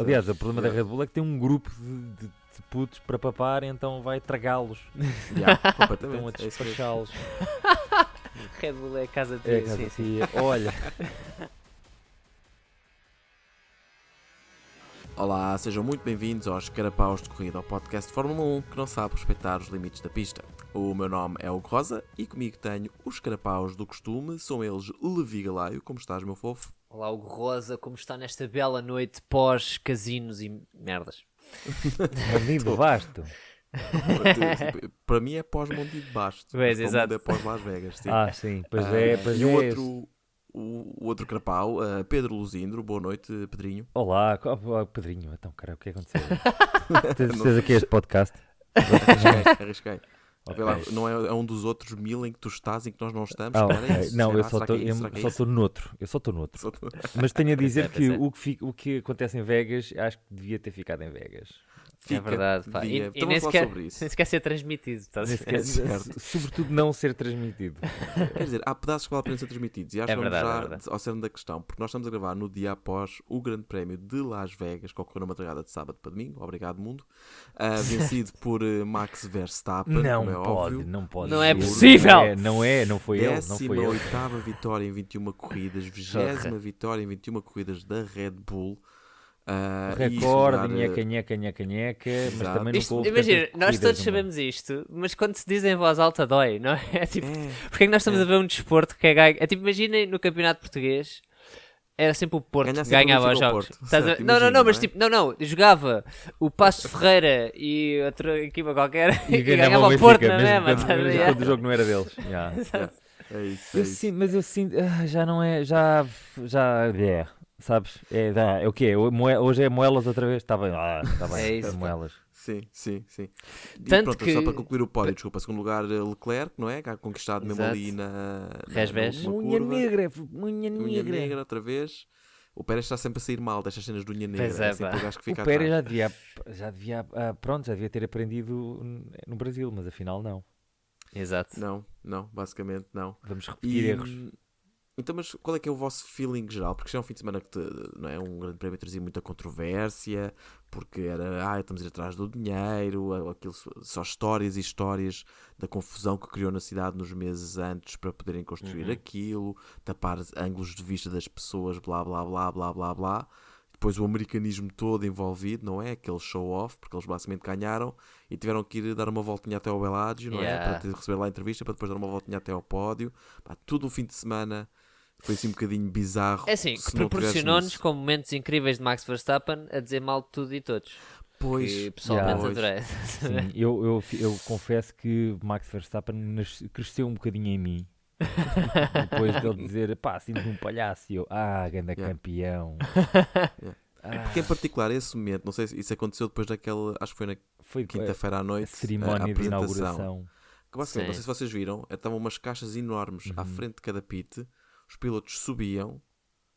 Aliás, o problema da Red Bull é que tem um grupo de, de, de putos para papar, então vai tragá-los. Yeah, Estão a. É despachá-los. Red Bull é a casa de É, sim, casa sim. tia. Olha, Olá, sejam muito bem-vindos aos Carapaus de Corrida, ao podcast de Fórmula 1 que não sabe respeitar os limites da pista. O meu nome é Hugo Rosa e comigo tenho os Carapaus do costume, são eles Levi Galaio, como estás, meu fofo? Olá, Hugo Rosa, como está nesta bela noite pós-casinos e merdas? bandido basto. Para mim é pós-Mundo de Basto, Pois, exato. mundo é pós-Las Vegas, sim. Ah, sim, pois Ah, é, pois e é. o outro, o, o outro Carapau, ah, Pedro Luzindro, boa noite, Pedrinho. Olá, co- oh, Pedrinho, então, cara, o que aconteceu? Tens Não tens aqui este podcast? Arrisquei, arrisquei. Lá, não é, é um dos outros mil em que tu estás e que nós não estamos? Ah, é ok. isso. Não, Será? eu só Será que estou é é só noutro. Eu só estou noutro. Só Mas tenho a dizer que é. o que, o que acontece em Vegas, acho que devia ter ficado em Vegas. É verdade, pá. E, e Estamos nem, a falar sequer, sobre isso. nem sequer ser transmitido, estás a Nem ver? sequer- certo. Sobretudo não ser transmitido. Quer dizer, há pedaços que vale a pena ser transmitidos. E acho É que vamos verdade, é já verdade. ao cerne da questão, porque nós estamos a gravar no dia após o Grande Prémio de Las Vegas, que ocorreu na madrugada de sábado para domingo. Obrigado, mundo. Ah, vencido por eh, Max Verstappen, Não como é pode, óbvio. não pode. Não é possível! Não é, não é, não foi ele, não foi ele. 18 vitória em 21 corridas, 20 vitória em 21 corridas da Red Bull. Ah, e Recorde, jogar, nheca, eh, nheca, nheca, nheca, mas também Isto- houve imagina, nós todos sabemos isto, mas quando se diz em voz alta dói, não é? É tipo, É, porque é que nós estamos É. a ver um desporto que é ganho? É tipo, imaginem no campeonato português. Era sempre o Porto Ganha que ganhava os jogos. Porto, Estás a certo, não, não, não, mas não é? tipo, não, não, jogava o Passo Ferreira e outra equipa qualquer e, E ganhava o Porto na mesmo mesma. ver? mesmo Yeah. quando o jogo não era deles. Yeah. é isso. É Eu isso. sinto, mas eu sinto, ah, já não é, já, já, é, sabes? É, dá, é o quê? O- moe- Hoje é moelas outra vez? Está bem, ah, está bem, É isso, é moelas. Sim, sim, sim. E Tanto pronto, que- só para concluir o pódio, desculpa, segundo lugar eh, Leclerc, não é? Que ha conquistado mesmo Exato. ali na, Resbés. Unha negra, unha Unha negra. negra outra vez. O Pérez está sempre a sair mal destas cenas de unha negra. Pois é, sempre pá. o gajo que O fica Pérez já devia, já devia, ah, pronto, já devia ter aprendido no Brasil, mas afinal não. Exato. Não, não, basicamente não. Vamos repetir E, erros. Então, mas qual é que é o vosso feeling geral? Porque isto é um fim de semana que te- não é um grande prémio trazia muita controvérsia, porque era, ah, estamos a ir atrás do dinheiro, aquilo só- histórias e histórias da confusão que criou na cidade nos meses antes para poderem construir Uhum. aquilo, tapar ângulos de vista das pessoas, blá blá blá blá blá blá. Depois o americanismo todo envolvido, não é? Aquele show-off, porque eles basicamente ganharam e tiveram que ir dar uma voltinha até ao Bellagio, não é? Yeah. Para ter- receber lá a entrevista, para depois dar uma voltinha até ao pódio. Pá, tudo o fim de semana foi assim um bocadinho bizarro. É assim, que proporcionou-nos com momentos incríveis de Max Verstappen a dizer mal de tudo e todos. Pois, que pessoalmente adorei. Sim, eu, eu, eu confesso que Max Verstappen cresceu um bocadinho em mim. Depois dele dizer, pá, sinto-me um palhaço. E eu, ah, ganda Yeah. campeão. Yeah. Ah, Porque em particular esse momento, não sei se isso aconteceu depois daquela, acho que foi na foi quinta-feira à a noite, cerimónia a de inauguração. Que basicamente, não sei se vocês viram, estavam umas caixas enormes à Uhum. frente de cada pit, os pilotos subiam,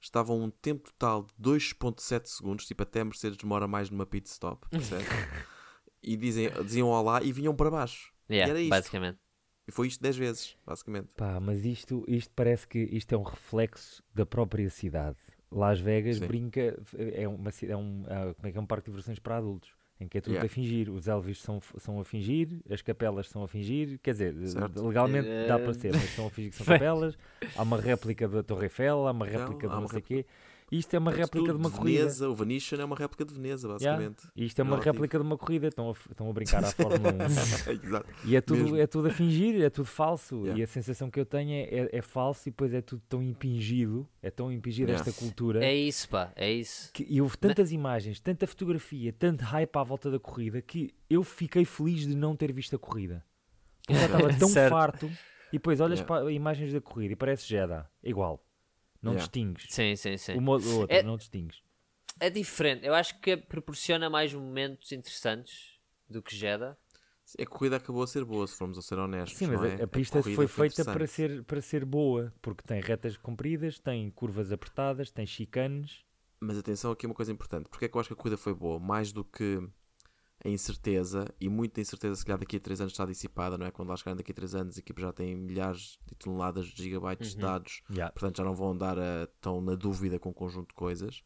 estavam um tempo total de 2.7 segundos, tipo até a Mercedes demora mais numa pit stop, percebe? e dizem, diziam olá e vinham para baixo. Yeah, era isto. basicamente. E foi isto 10 vezes, basicamente. Pá, mas isto, isto parece que isto é um reflexo da própria cidade. Las Vegas Sim. brinca, é, uma, é um, ah, como é que é um parque de diversões para adultos, em que é tudo Yeah. a fingir. Os Elvis são, são a fingir, as capelas são a fingir, quer dizer, Certo. legalmente dá para ser, mas são a fingir que são capelas. Há uma réplica da Torre Eiffel, há uma Não, réplica de há não sei o réplica. Isto é uma réplica de uma corrida. Veneza, o Venetian é uma réplica de Veneza, basicamente. E isto é uma Relativo. réplica de uma corrida, estão a, estão a brincar à Fórmula 1. Exato. E é tudo, Mesmo. é tudo a fingir, é tudo falso. Yeah. E a sensação que eu tenho é, é, é falso e depois é tudo tão impingido, é tão impingido Yeah. esta cultura. É isso, pá, é isso. Que, e houve tantas imagens, tanta fotografia, tanto hype à volta da corrida que eu fiquei feliz de não ter visto a corrida. Eu já estava tão farto e depois olhas Yeah. para imagens da corrida e parece Jeddah, igual. Não Yeah. distingues. Sim, sim, sim. Uma ou outra, É- não distingues. É diferente. Eu acho que proporciona mais momentos interessantes do que Jeddah. Sim, A corrida acabou a ser boa, se formos a ser honestos. Sim, mas não a, é? a pista corrida foi feita para ser, para ser boa, porque tem retas compridas, tem curvas apertadas, tem chicanes. Mas atenção, aqui é uma coisa importante. Porque é que eu acho que a corrida foi boa? Mais do que a incerteza, e muita incerteza, se calhar daqui a 3 anos está dissipada, não é? Quando lá chegarem daqui a 3 anos, a equipe já tem milhares de toneladas de gigabytes de Uhum. dados, Yeah. portanto já não vão andar a, tão na dúvida com um conjunto de coisas.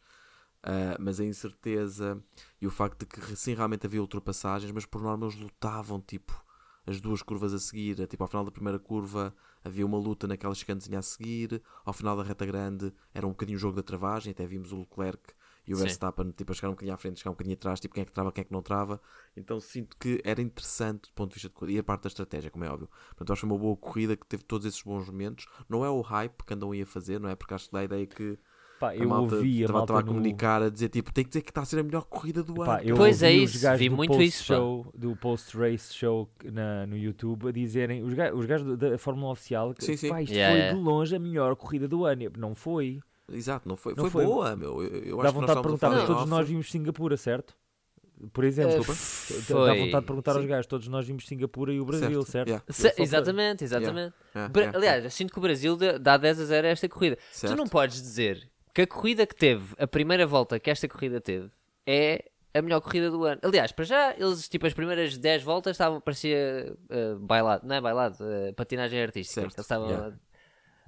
Uh, mas a incerteza e o facto de que sim realmente havia ultrapassagens, mas por norma eles lutavam tipo as duas curvas a seguir, tipo ao final da primeira curva havia uma luta naquela chicanezinha a seguir, ao final da reta grande era um bocadinho o jogo da travagem, até vimos o Leclerc e o Sim. Verstappen tipo, a chegar um bocadinho à frente, chegar um bocadinho atrás, tipo quem é que trava, quem é que não trava. Então sinto que era interessante do ponto de vista de corrida e a parte da estratégia, como é óbvio. Portanto, acho que foi uma boa corrida que teve todos esses bons momentos. Não é o hype que andam aí a fazer, não é? Porque acho que dá a ideia que Pá, a eu malta ouvi a estava malta a no... comunicar, a dizer tipo, tem que dizer que está a ser a melhor corrida do Pá, ano. eu Pois é isso, vi do muito post isso, pá. show, do post-race show na, no YouTube a dizerem, os gajos, os gajos da Fórmula Oficial, que Sim, sim. pá, isto Yeah, foi yeah. de longe a melhor corrida do ano. Não foi. Exato, não foi, Não foi, foi. boa, meu. Eu, eu Dá vontade de perguntar, mas todos off. nós vimos Singapura, certo? Por exemplo, Uh, dá vontade de perguntar aos Sim. gajos, todos nós vimos Singapura e o Brasil, certo? yeah, Se- Só para- exatamente, exatamente. yeah, yeah, Aliás, eu sinto que o Brasil dá- dá 10 a 0 a esta corrida. Certo. Tu não podes dizer que a corrida que teve, a primeira volta que esta corrida teve, é a melhor corrida do ano. Aliás, para já, eles, tipo, as primeiras 10 voltas estavam, parecia uh, bailado, não é bailado, uh, patinagem artística. Certo, Eles estavam yeah.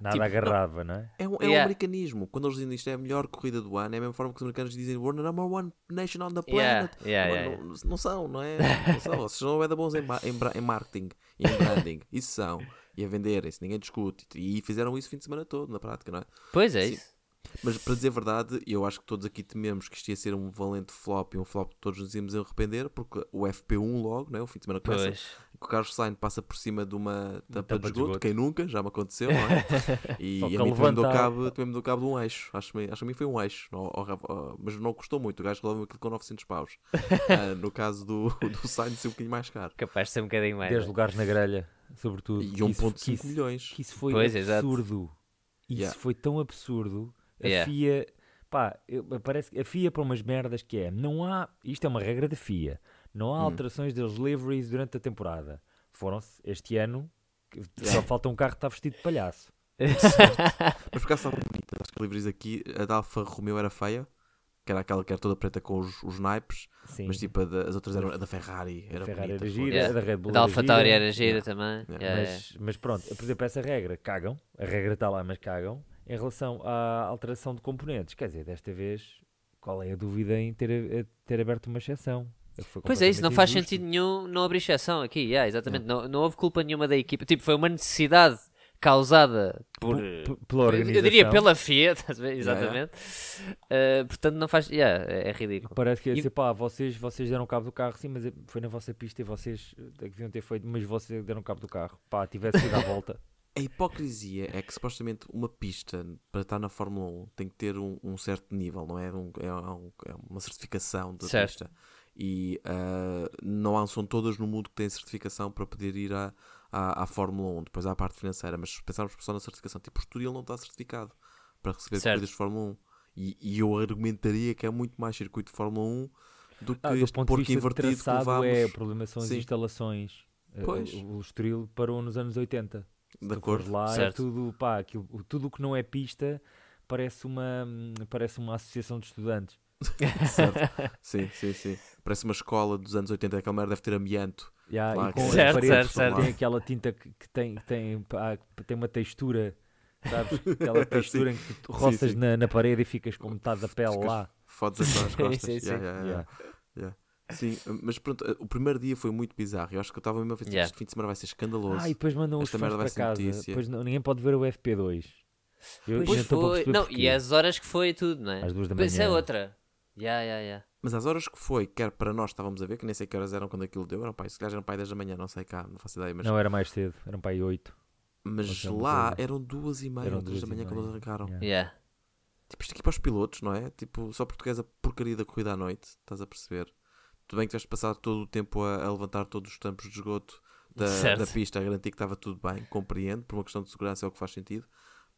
Nada Tipo, agarrava, não é? É um, é um Yeah. americanismo. Quando eles dizem isto é a melhor corrida do ano, é a mesma forma que os americanos dizem We're the number one nation on the Yeah, planet. yeah, não, yeah, não- não são, não é? Não são. Vocês não é da bons em, em, em marketing e em branding. Isso são. E a venderem-se, ninguém discute. E fizeram isso o fim de semana todo, na prática, não é? Pois é Sim. isso. Mas para dizer a verdade, eu acho que todos aqui tememos que isto ia ser um valente flop e um flop que todos nos íamos arrepender, porque o FP1 logo, não é? o fim de semana começa, Pois. que o Carlos Sainz passa por cima de uma tampa, tampa de de esgoto, esgoto. quem nunca, já me aconteceu, não é? E a mim também me deu cabo, também me deu cabo de um eixo, acho, acho que a mim foi um eixo, ao- ao- ao- mas não custou muito, o gajo resolveu aquilo com 900 paus. Ah, no caso do, do Sainz, é um bocadinho mais caro. Capaz de ser um bocadinho mais. 10 né? lugares na grelha, sobretudo. E que isso- que 1.5 isso- milhões. que isso foi Pois, exato. absurdo. Isso Yeah. foi tão absurdo. A Yeah. FIA, pá, parece que a FIA para umas merdas que é, não há, isto é uma regra da FIA, não Hum. há alterações dos liveries durante a temporada. Foram-se este ano, só falta um carro que está vestido de palhaço. Mas por acaso estavam bonitas as livres aqui, a da Alfa Romeo era feia, que era aquela que era toda preta com os, os naipes, Sim, mas tipo a da- as outras eram a da Ferrari, a era Ferrari bonita, era gira, Yeah. a da Red Bull Da era Alfa Tauri era gira Yeah. também. Yeah. mas, mas pronto, por exemplo, essa regra, cagam, a regra está lá, mas cagam, em relação à alteração de componentes. Quer dizer, desta vez, qual é a dúvida em ter, ter aberto uma exceção? É Pois é, isso não faz sentido nenhum não abrir exceção aqui, yeah, exatamente. Não, não houve culpa nenhuma da equipa. Tipo, foi uma necessidade causada por. pela Eu organização. diria pela FIA, a ver? Yeah, exatamente. Uh, portanto, não faz. Yeah, é, é ridículo. Parece que é E- assim, pá, vocês, vocês deram cabo do carro, sim, mas foi na vossa pista e vocês eh, deviam ter feito, mas vocês deram cabo do carro. Pá, tivesse ido à volta. A hipocrisia é que supostamente uma pista para estar na Fórmula 1 tem que ter um, um certo nível, não é? Um- é, um- é uma certificação da Certo. pista. E ah, não são todas no mundo que têm certificação para poder ir à, à, à Fórmula 1. Depois há a parte financeira, mas se pensarmos só na certificação, tipo, o Estoril não está certificado para receber Certo. corridas de Fórmula 1. E, e eu argumentaria que é muito mais circuito de Fórmula 1 do que Ah, do este de porco invertido que traçado, levámos é, o problema são as Sim. instalações. Eh, Pois. O, o Estoril parou nos anos 80. De acordo. lá, é Certo. tudo, pá, aquilo, tudo o que não é pista parece uma, parece uma associação de estudantes. Certo. sim, sim, sim. Parece uma escola dos anos 80, aquela merda deve ter amianto. Ya, Claro e com sim. Certo, paredes certo, certo. tem aquela tinta que, que tem, que tem, pá, tem uma textura, sabes? Aquela textura em que tu Sim, roças sim. Na, na parede e ficas com metade da pele Ficas- lá. Fodes as as costas. Sim, sim, Yeah, sim. yeah, yeah, yeah. Sim, mas pronto, o primeiro dia foi muito bizarro. Eu acho que eu estava mesmo a pensar Yeah. este fim de semana vai ser escandaloso. Ah, e depois mandam os fãs para casa. notícia. Depois não- ninguém pode ver o FP2. Eu Pois já estou para foi. Não, e as horas que foi tudo, não é? Às duas da Pois Isso é manhã. outra. Yeah, yeah, yeah. Mas às horas que foi, quer para nós estávamos a ver, que nem sei que horas eram quando aquilo deu, eram pai, se calhar eram pai 10 da manhã, não sei cá, não faço ideia, mas, Não, era mais cedo. Eram para aí 8. mas lá coisa. eram duas e meia Eram ou três da manhã quando eles arrancaram. Yeah. Yeah. Tipo, isto aqui para os pilotos, não é? Tipo, só portuguesa porcaria da corrida à noite, estás a perceber? Tudo bem que tiveste passado todo o tempo a, a levantar todos os tampos de esgoto da, da pista, a garantir que estava tudo bem, compreendo, por uma questão de segurança é o que faz sentido.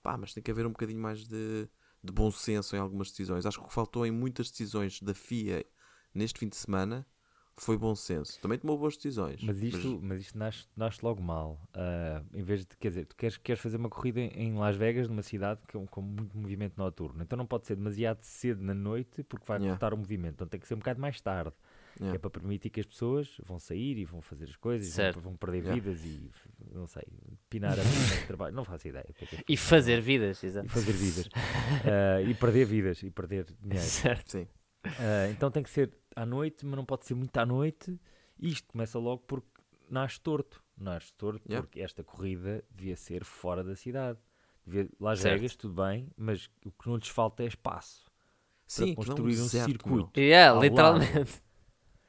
Pá, mas tem que haver um bocadinho mais de, de bom senso em algumas decisões. Acho que o que faltou em muitas decisões da FIA neste fim de semana foi bom senso. Também tomou boas decisões. Mas isto, mas isto nasce, nasce logo mal. Ah, em vez de, quer dizer, tu queres, queres fazer uma corrida em- em Las Vegas, numa cidade com, com muito movimento noturno. Então não pode ser demasiado cedo na noite, porque vai Yeah. cortar o movimento. Então tem que ser um bocado mais tarde. Yeah. É para permitir que as pessoas vão sair e vão fazer as coisas, vão- Certo. vão, perder Yeah. vidas e, não sei, pinar a vida de trabalho. Não faço ideia. é é E fazer vidas, E exato. fazer vidas. Ah, e perder vidas e perder dinheiro. Certo. Sim. Ah, então tem que ser à noite, mas não pode ser muito à noite. Isto começa logo porque nasce torto. Nasce torto Yeah. porque esta corrida devia ser fora da cidade. Devia, Las Certo. Vegas, tudo bem, mas o que não lhes falta é espaço. Sim, para é construir um deserto, circuito. Yeah, Ao lado.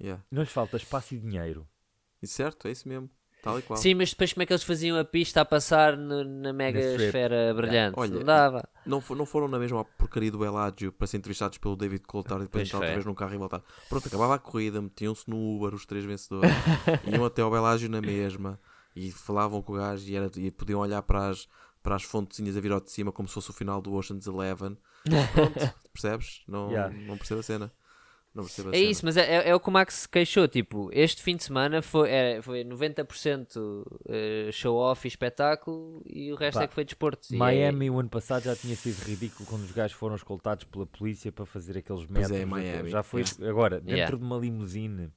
Yeah. Não lhes falta espaço e dinheiro. E certo, é isso mesmo. Tal e qual. Sim, mas depois como é que eles faziam a pista a passar no- na mega esfera brilhante? Olha, não dava. Não, não foram na mesma porcaria do Eládio para ser entrevistados pelo David Coulthard e depois Pois entrar outra vez num carro e voltar. Pronto, acabava a corrida, metiam-se no Uber os três vencedores, iam até ao Belágio na mesma e falavam com o gajo e, era, e podiam olhar para as, para as fontezinhas a vir ao de cima como se fosse o final do Ocean's Eleven. Pronto, percebes? Não, Yeah. não percebo a cena. Não percebo a É cena. isso, mas é, é- é o que o Max se queixou. Tipo, este fim de semana foi, é, foi 90% eh, show-off e espetáculo e o resto Pá, é que foi desporto. E é- Miami, o ano passado, já tinha sido ridículo quando os gajos foram escoltados pela polícia para fazer aqueles métodos. é, Miami, já foi agora, dentro Yeah. de uma limusine.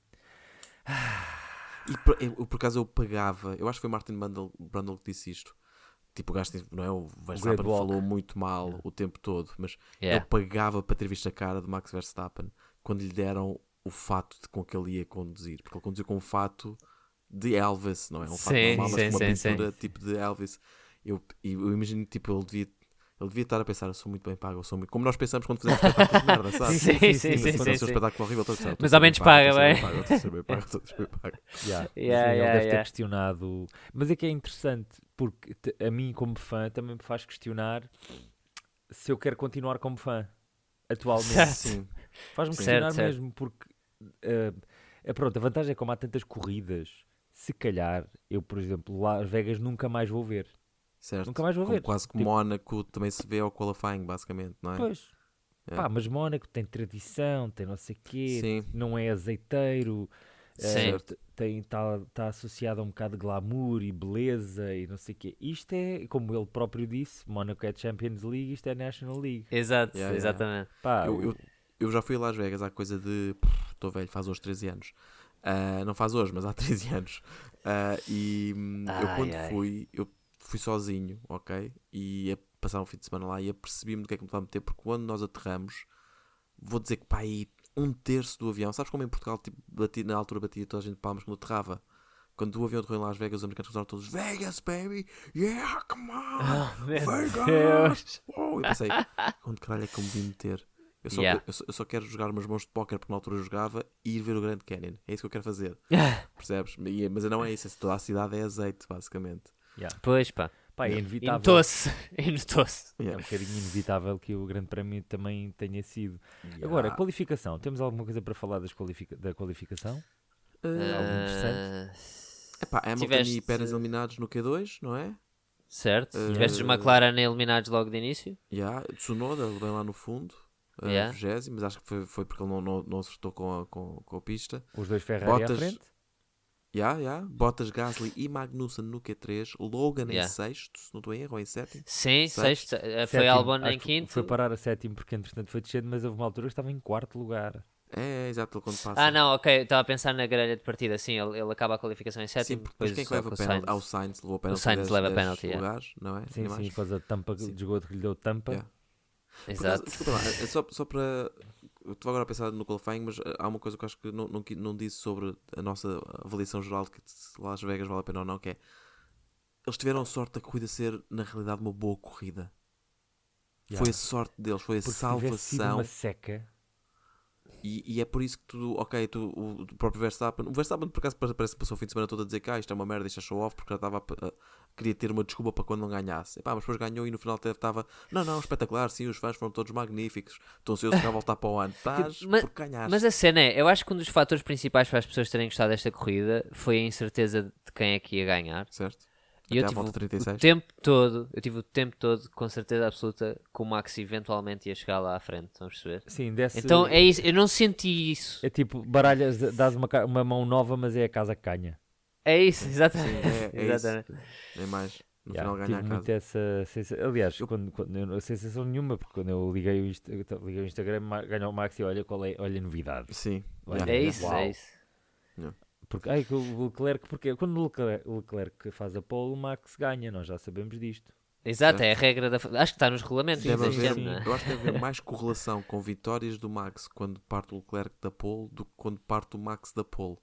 E por, eu, por acaso eu pagava, eu acho que foi Martin Brundle, Brundle que disse isto. Tipo, o gajo não é? O Verstappen falou muito mal o tempo todo, mas Yeah. ele pagava para ter visto a cara de Max Verstappen quando lhe deram o fato de, com que ele ia conduzir. Porque ele conduziu com um fato de Elvis, não é? Um fato Sim, normal, mas sim, com uma sim, pintura tipo de Elvis. Eu, e eu imagino que tipo, ele devia. Ele devia estar a pensar, eu sou muito bem pago, eu sou muito... Como nós pensamos quando fazemos espetáculos de merda, sabe? Sim, sim, sim, sim, Mas sim, sim, sim. espetáculo horrível, estou a estou Mas ao menos paga, bem. estou a ser bem pago, estou a ser bem pago. Yeah. Mas, Yeah, ele yeah, deve ter questionado. Mas é que é interessante, porque a mim, como fã, também me faz questionar se eu quero continuar como fã atualmente. Sim, Faz-me Certo, questionar certo. mesmo, porque eh, eh, pronto, a vantagem é como há tantas corridas, se calhar eu, por exemplo, Las Vegas nunca mais vou ver. certo. Nunca mais vou Como ver. Quase que Tipo- Mónaco também se vê ao qualifying, basicamente, não é? Pois. É. Pá, mas Mónaco tem tradição, tem não sei quê, Sim. não é azeiteiro, eh, Sim. t- tem está tá associado a um bocado de glamour e beleza e não sei o quê. Isto é, como ele próprio disse, Mónaco é Champions League, isto é National League. Exato, Yeah, yeah. exatamente. Pá, Eu, eu, eu já fui a Las Vegas há coisa de. Estou velho, faz hoje 13 anos. Ah, não faz hoje, mas há 13 anos. Ah, e hum, eu Ai, quando ai. fui, eu fui sozinho, ok? E ia passar um fim de semana lá e apercebi-me do que é que me estava a meter, porque quando nós aterramos, vou dizer que pá, aí um terço do avião, sabes como em Portugal, tipo, bati, na altura batia toda a gente de palmas quando aterrava? Quando o avião aterrou em Las Vegas, os americanos começaram todos Vegas, baby! Yeah, come on! Vegas! Uou, eu pensei, onde caralho é que eu me vim meter? Eu só, Yeah. eu, só, eu só quero jogar umas mãos de póquer porque na altura eu jogava e ir ver o Grand Canyon. É isso que eu quero fazer. Percebes? E- Mas não é isso. Toda a cidade é azeite, basicamente. yeah. Pois pá, Pá, é Yeah. inevitável. inotou-se, inotou-se. É um Yeah. bocadinho inevitável que o Grande Prémio também tenha sido. Agora, Yeah. qualificação. Temos alguma coisa para falar das qualifica- da qualificação? Ah, algo interessante? epá, Hamilton tiveste- e Pérez eliminados no Q2, não é? Certo, Eh, tiveste os McLaren eliminados logo de início. Yeah. Tsunoda, vem lá no fundo. Uh, Yeah. 20, mas acho que foi, foi porque ele não, não, não acertou com a, com, com a pista. Os dois Ferrari à Bottas- frente? Yeah, yeah. Bottas, Gasly e Magnussen no Q3. Logan Yeah. em sexto, se não estou em erro, ou em sétimo. Sim, Sexto. sexto, eh, foi Sétimo. Albon Acho em quinto. Foi parar a sétimo porque entretanto foi descendo, mas houve uma altura que estava em quarto lugar. É, é exato, quando passa. Ah, não, ok, estava a pensar na grelha de partida. Sim, ele, ele acaba a qualificação em Sim, sétimo. porque depois quem é que leva o penalty? Sainz. Ah, o Sainz levou penalty. Sainz 10, leva 10 penalty, yeah. lugares, não é? Sim, sim, por causa da tampa Sim. de esgoto que lhe deu tampa. Yeah. Exato. desculpa lá, é só, só para. Eu estou agora a pensar no qualifying, mas há uma coisa que eu acho que não, não, não disse sobre a nossa avaliação geral de que se Las Vegas vale a pena ou não, que é. Eles tiveram sorte da corrida ser, na realidade, uma boa corrida. Yeah. Foi a sorte deles, foi a Porque se salvação. uma seca, E, e é por isso que tu, ok, tu, o, o próprio Verstappen, o Verstappen por acaso parece que passou o fim de semana todo a dizer que ah, isto é uma merda, isto é show off, porque já estava a, a- queria ter uma desculpa para quando não ganhasse. Epá, mas depois ganhou e no final estava, não, não, espetacular, sim, os fãs foram todos magníficos, estão ansiosos para voltar para o ano. Estás Ma- porque ganhaste. Mas a cena é, eu acho que um dos fatores principais para as pessoas terem gostado desta corrida foi a incerteza de quem é que ia ganhar. Certo? E eu Até tive volta o, 36. o tempo todo, eu tive o tempo todo com certeza absoluta que o Max eventualmente ia chegar lá à frente, vamos perceber? sim, desce. Então é isso, eu não senti isso. É tipo, baralhas, dás uma, uma mão nova, mas é a casa que ganha. É isso, exatamente. Sim, é- é isso. exatamente. Nem mais. No Yeah, final ganha tive a casa. muito essa sensação. Aliás, quando, quando eu não sensação nenhuma, porque quando eu liguei o, Insta- eu liguei o Instagram, ganhou o Max e olha qual é, olha a novidade. Sim. Olha, É isso, Uau. é isso. Porque, ai, que o Leclerc, porque quando o Leclerc, o Leclerc faz a pole, o Max ganha, nós já sabemos disto. Exato, é a regra da. Acho que está nos regulamentos Deve haver, não é? eu acho que deve haver mais correlação com vitórias do Max quando parte o Leclerc da pole do que quando parte o Max da pole.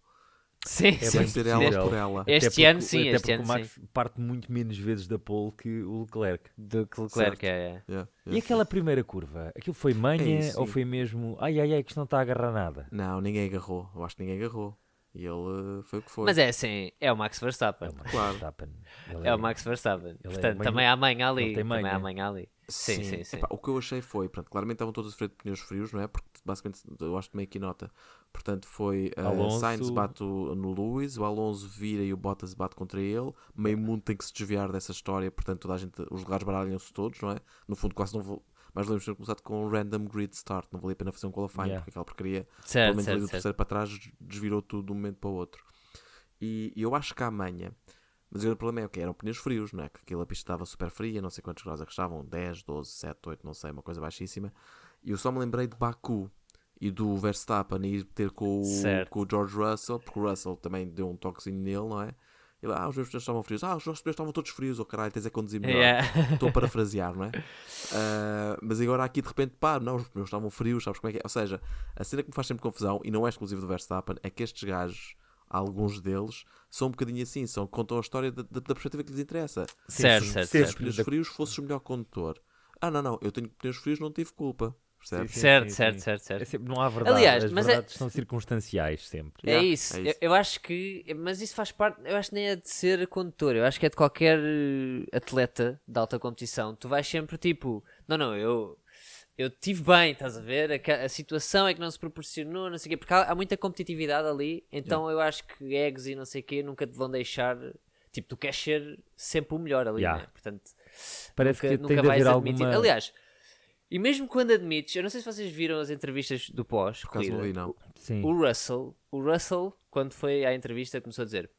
Sim, É sim. sim. ela por ela. Este Até ano porque- sim, até este porque ano o Max parte muito menos vezes da pole que o Leclerc. Do que Leclerc, Certo. é, é. Yeah, E yeah. aquela primeira curva? Aquilo foi manha É isso, ou sim. foi mesmo ai ai ai que isto não está a agarrar nada? Não, ninguém agarrou. Eu acho que ninguém agarrou. E ele eh, foi o que foi. Mas é assim, é o Max Verstappen. É o Max Claro. Verstappen. Ele É o Max Verstappen. é Portanto, manha- também há ele ali. tem Também há manha ali. Sim, sim, sim. Epá, o que eu achei foi, pronto, claramente estavam todos a sofrer de pneus frios, não é? Porque basicamente eu acho que meio que nota. Portanto, foi uh, Alonso- Sainz bate no Lewis, o Alonso vira e o Bottas bate contra ele. Meio mundo tem que se desviar dessa história, portanto, toda a gente, os lugares baralham-se todos, não é? No fundo, quase não vou. Mas devemos ter começado com um random grid start, não valia a pena fazer um qualifying, Yeah. porque aquela porcaria pelo Certo, menos ali certo, do terceiro para trás desvirou tudo de um momento para o outro. E, e eu acho que há manha. Mas o problema é o que eram pneus frios, não é? Que aquela pista estava super fria, não sei quantos graus é que estavam, 10, 12, 7, 8, não sei, uma coisa baixíssima. E eu só me lembrei de Baku e do Verstappen ir ter com o, Certo. com o George Russell, porque o Russell também deu um toquezinho nele, não é? Ele, ah, os meus pneus estavam frios. Ah, os nossos pneus estavam todos frios, oh caralho, tens a conduzir melhor. Yeah. Estou a parafrasear, não é? Ah, mas agora aqui de repente, pá, não, os pneus estavam frios, sabes como é que é? Ou seja, a cena que me faz sempre confusão, e não é exclusivo do Verstappen, é que estes gajos, alguns deles, são um bocadinho assim, são, contam a história da, da- da perspectiva que lhes interessa. Certo, se, certo, se os certo. pneus frios fosses o melhor condutor. Ah, não, não, eu tenho pneus frios, não tive culpa. Percebes? Sim, Certo, sim, certo, sim. certo, certo. É sempre- não há verdade. Aliás, As mas é- verdades são circunstanciais sempre. É Yeah, isso. é Eu, isso. eu acho que. Mas isso faz parte. Eu acho que nem é de ser condutor. Eu acho que é de qualquer eh, atleta de alta competição. Tu vais sempre tipo. Não, não, eu. Eu tive bem, estás a ver? A, a situação é que não se proporcionou, não sei o quê. Porque há, há muita competitividade ali. Então eu acho que egos e não sei o quê nunca te vão deixar. Tipo, tu queres ser sempre o melhor ali, Yeah. né? Portanto, Parece nunca, que nunca tem de vais haver admitir. alguma. Aliás, e mesmo quando admites, eu não sei se vocês viram as entrevistas do pós. Por corrida. vi, não. Sim. O Russell, o Russell, quando foi à entrevista, começou a dizer: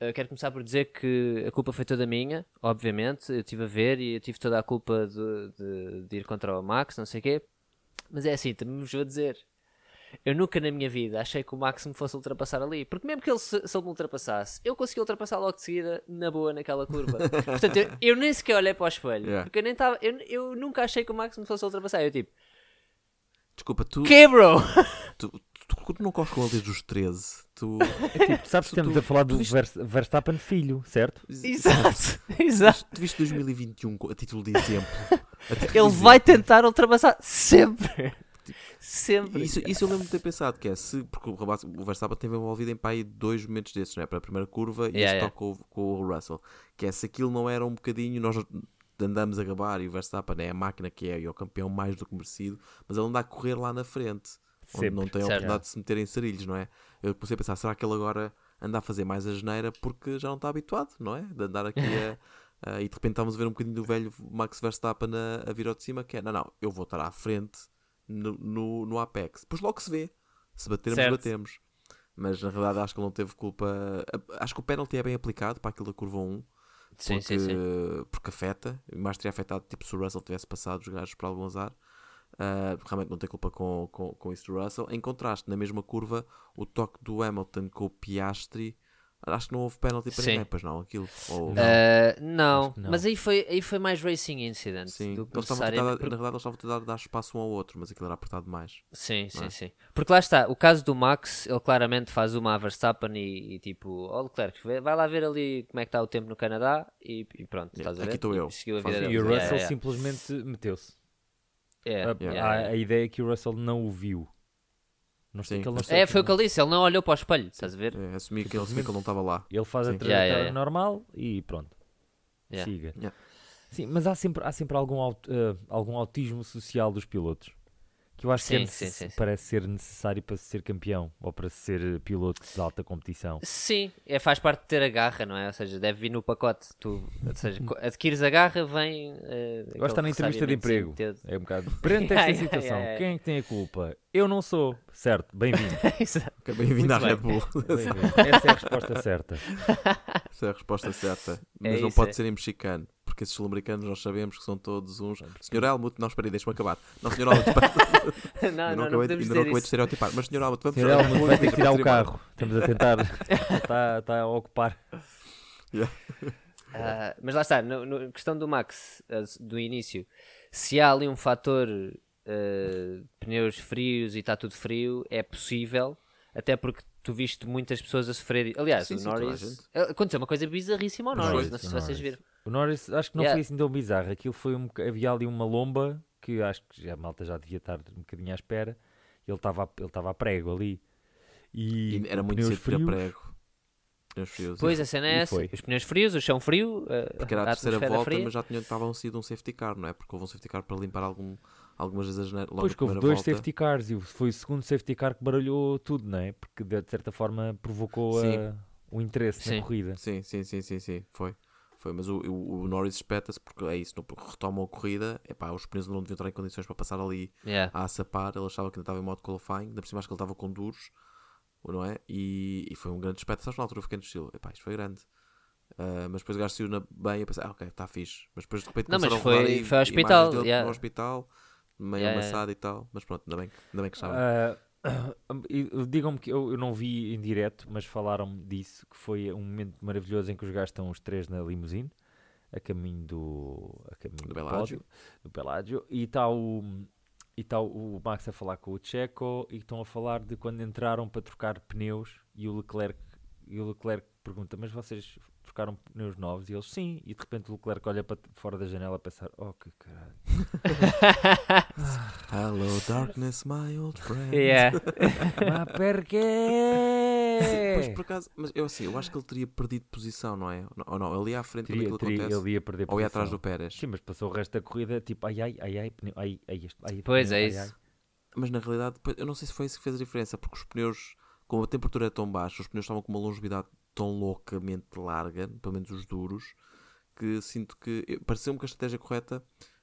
"Eu quero começar por dizer que a culpa foi toda minha, obviamente. Eu estive a ver e eu tive toda a culpa de, de- de ir contra o Max, não sei o quê. Mas é assim, também vos vou dizer. Eu nunca na minha vida achei que o Max me fosse ultrapassar ali. Porque mesmo que ele se, se ele me ultrapassasse, eu consegui ultrapassar logo de seguida, na boa, naquela curva. Portanto, eu, eu nem sequer olhei para o espelho. Yeah. Porque eu nem estava. Eu, eu nunca achei que o Max me fosse ultrapassar. Eu tipo, Desculpa, tu, que bro? tu, tu, tu não corres com ele desde os 13. Tu, É tipo, sabes que estamos tu- a falar do viste- Vers- Verstappen filho, certo? Exato, exato. Tu viste 2021 co- a título de exemplo? Ele vai tentar ultrapassar sempre. Sempre. Isso, isso eu lembro de ter pensado, que é se, porque o o Verstappen esteve envolvido em pai dois momentos desses, não é? Para a primeira curva e Yeah, esse yeah. toque com, o- com o Russell. Que é se aquilo não era um bocadinho, nós andamos a gabar e o Verstappen é a máquina que é e é o campeão mais do que merecido, mas ele anda a correr lá na frente, onde Sempre. não tem a oportunidade de se meter em sarilhos, não é? Eu comecei a pensar, será que ele agora anda a fazer mais a geneira porque já não está habituado, não é? De andar aqui a. a- e de repente estamos a ver um bocadinho do velho Max Verstappen a, a vir ao de cima, que é, não, não, eu vou estar à frente no, no, no Apex. Depois logo se vê. Se batermos, Certo. batemos. Mas na realidade acho que ele não teve culpa. Acho que o penalty é bem aplicado para aquilo da curva 1. Sim, Porque, sim, sim. porque afeta. Mais teria afetado tipo, se o Russell tivesse passado os gajos por algum azar. Ah, realmente não tem culpa com, com, com isso do Russell. Em contraste, na mesma curva, o toque do Hamilton com o Piastri. Acho que não houve penalty para Sim. ninguém, pois não, aquilo. Ou- Não. Ah, não, não. mas aí foi, aí foi mais racing incident Sim, do que eles estavam a tentar, necessariamente. na porque- realidade eles estavam a tentar dar espaço um ao outro, mas aquilo era apertado demais. Sim, sim, é? sim. Porque lá está, o caso do Max, ele claramente faz uma a Verstappen e, e tipo, ó Leclerc, vê- vai lá ver ali como é que está o tempo no Canadá e, e pronto, estás a aqui ver? estou eu. E a. E o. Russell Yeah, yeah, simplesmente meteu-se. yeah. A- Yeah, há yeah. a ideia é que o Russell não o viu. Não sei Sim. que ele não É, foi o que ele disse, ele não olhou para o espelho, estás a ver? É, assumi que ele, assumi que ele não estava lá. Ele faz a Sim. trajetória Yeah, yeah, yeah. normal e pronto. Yeah. Siga. Yeah. Sim, mas há sempre, há sempre algum, aut- eh, algum autismo social dos pilotos. Que eu acho que é Sim, sim, sim, sim. parece ser necessário para ser campeão ou para ser piloto de alta competição. Sim, é, faz parte de ter a garra, não é? Ou seja, deve vir no pacote. Tu, ou seja, adquires a garra, vem. Uh, está na entrevista de emprego. É um bocado. Perante esta situação, quem é que tem a culpa? Eu não sou. Certo, bem-vindo. Bem-vindo à Red. Bull. Essa é a resposta certa. Essa é a resposta certa. Mas É não isso, pode é. ser em mexicano. Porque esses sul-americanos nós sabemos que são todos uns. Senhor Helmut, não, espera aí, deixa-me acabar. Não, Senhor Helmut, não, ainda não, não, não, acabei, não acabei de estereotipar. Mas, Senhor Helmut, vamos Sr. Helmut vai ter que tirar o carro. Estamos a tentar. Está, está a ocupar. Ah, mas lá está, no, no- questão do Max, ah, do início, se há ali um fator ah, pneus frios e está tudo frio, é possível, até porque tu viste muitas pessoas a sofrer. Aliás, Sim, o Norris. Aconteceu uma coisa bizarríssima ao Norris, foi, não sei se o vocês Norris. viram. O Norris, acho que não Yeah. foi assim tão bizarro. Aquilo foi um, havia ali uma lomba que acho que já, a malta já devia estar um bocadinho à espera. Ele estava a- ele estava a prego ali. E, E era muito cedo para frios. prego. Pneus frios. Pois, a cena é essa. Os pneus frios, o chão frio, ah, Porque era a, terceira atmosfera volta, fria. mas já tinham, estavam sido um safety car, não é? Porque houve um safety car para limpar algum, algumas vezes a janeira. Logo Pois que houve dois volta. safety cars e foi o segundo safety car que baralhou tudo, não é? Porque de certa forma provocou a- o interesse Sim. na corrida. Sim, sim, sim, sim, sim. Foi. Foi, mas o, o, o Norris espeta-se porque é isso, não, retomam a corrida, epá, os pneus não deviam estar em condições para passar ali Yeah. a assapar, ele achava que ainda estava em modo qualifying, ainda por cima acho que ele estava com duros, não é? E, e foi um grande espeto, sabes, na altura eu fiquei no estilo, epá, isto foi grande. Ah, mas depois o gajo saiu na bem e eu pensei, ah, ok, está fixe. Mas depois de repente Não, mas foi- rodar aí foi ao hospital, yeah. hospital, meio Yeah, yeah. amassado e tal, mas pronto, ainda bem, que- ainda bem que estava. E Digam-me que eu, eu não vi em direto, mas falaram-me disso, que foi um momento maravilhoso em que os gajos estão os três na limusine, a caminho do, a caminho Do Bellagio. pódio, do Bellagio, e está o, e está o Max a falar com o Checo e estão a falar de quando entraram para trocar pneus e o Leclerc, e o Leclerc pergunta, mas vocês trocaram pneus novos? E eles, sim, e de repente o Leclerc olha para fora da janela a pensar, oh que caralho. Hello darkness, my old friend. Yeah. Mas Sim, pois por acaso, mas eu assim, eu acho que ele teria perdido posição, não é? Ou não, ele ia à frente Teria- teria- acontece. ele ia perder Ou ia atrás do Pérez. Sim, mas passou o resto da corrida tipo ai ai ai ai pneu, ai ai este ai Pois pneu, é ai, isso. ai. Mas na realidade, eu não sei se foi isso que fez a diferença, porque os pneus, como a temperatura é tão baixa, os pneus estavam com uma longevidade tão loucamente larga, pelo menos os duros, que sinto que. eu- Pareceu-me que a estratégia correta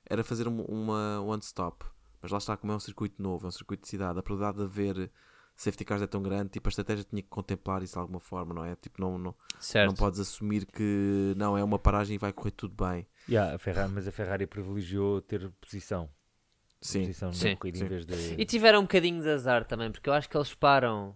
era fazer um- uma one-stop. Mas lá está, como é um circuito novo, é um circuito de cidade, a probabilidade de haver safety cars é tão grande, tipo, a estratégia tinha que contemplar isso de alguma forma, não é? Tipo, não, não, Certo. não podes assumir que não, é uma paragem e vai correr tudo bem. Yeah, a Ferrari, mas a Ferrari privilegiou ter posição, Sim, posição Sim. corrida Sim. em vez de E tiveram um bocadinho de azar também, porque eu acho que eles param.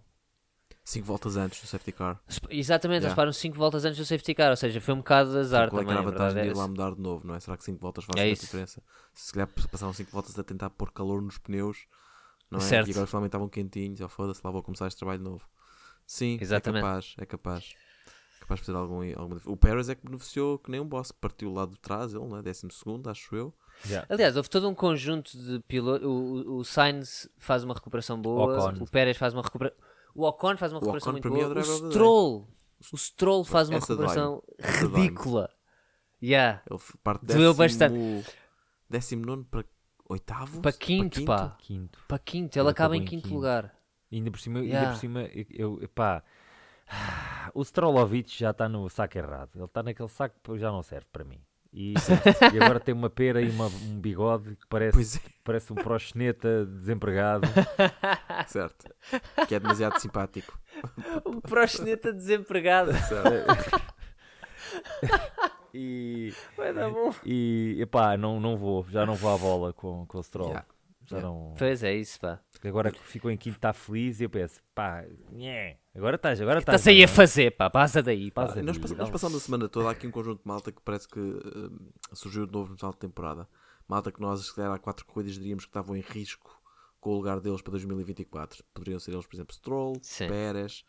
5 voltas antes do safety car. Exatamente, eles Yeah. param 5 voltas antes do safety car, ou seja, foi um bocado de azar Qual é que também. era a a vantagem verdade de é ir lá mudar de novo, não é? Será que 5 voltas faz É isso. diferença? Se calhar passaram 5 voltas a tentar pôr calor nos pneus, não é? Certo. E agora finalmente estavam quentinhos, oh foda-se, lá vou começar este trabalho novo. Sim, Exatamente. é capaz, é capaz. Capaz de fazer algum, alguma O Pérez é que beneficiou que nem um boss, partiu o lado de trás, ele, não é? Décimo segundo, acho eu. Yeah. Aliás, houve todo um conjunto de pilotos. O, o, o Sainz faz uma recuperação boa, Ocon. o Pérez faz uma recuperação. O Ocon faz uma O recuperação Ocon, muito para é o boa. O. Stroll, o Stroll faz uma Essa recuperação ridícula. Yeah. Ele parte Doeu décimo, bastante. décimo nono para oitavo? Para quinto, pá. quinto. Para quinto, ele Ele acaba em quinto, quinto. lugar. E ainda por cima, ainda Yeah. por cima eu, eu- pá, o Strolovic já está no saco errado. Ele está naquele saco que já não serve para mim. E, e agora tem uma pera e uma- um bigode que parece, é, parece um proxeneta desempregado. certo. Que é demasiado simpático. Um proxeneta desempregado. Certo. E, Vai dar bom. e epá, não, não vou, já não vou à bola com, com o Stroll. Yeah. Já Yeah. não, Pois é isso, pá. agora que ficou em quinto está feliz e eu penso, pá, nhé, agora estás, agora Está-se estás. aí a bem, fazer, pá. Passa daí, pá. Passa. nós, nós passamos a semana toda há aqui um conjunto de malta que parece que hum, surgiu de novo no final de temporada. Malta que nós, se calhar, há quatro corridas diríamos que estavam em risco com o lugar deles para 2024. Poderiam ser eles, por exemplo, Stroll, Sim. Pérez,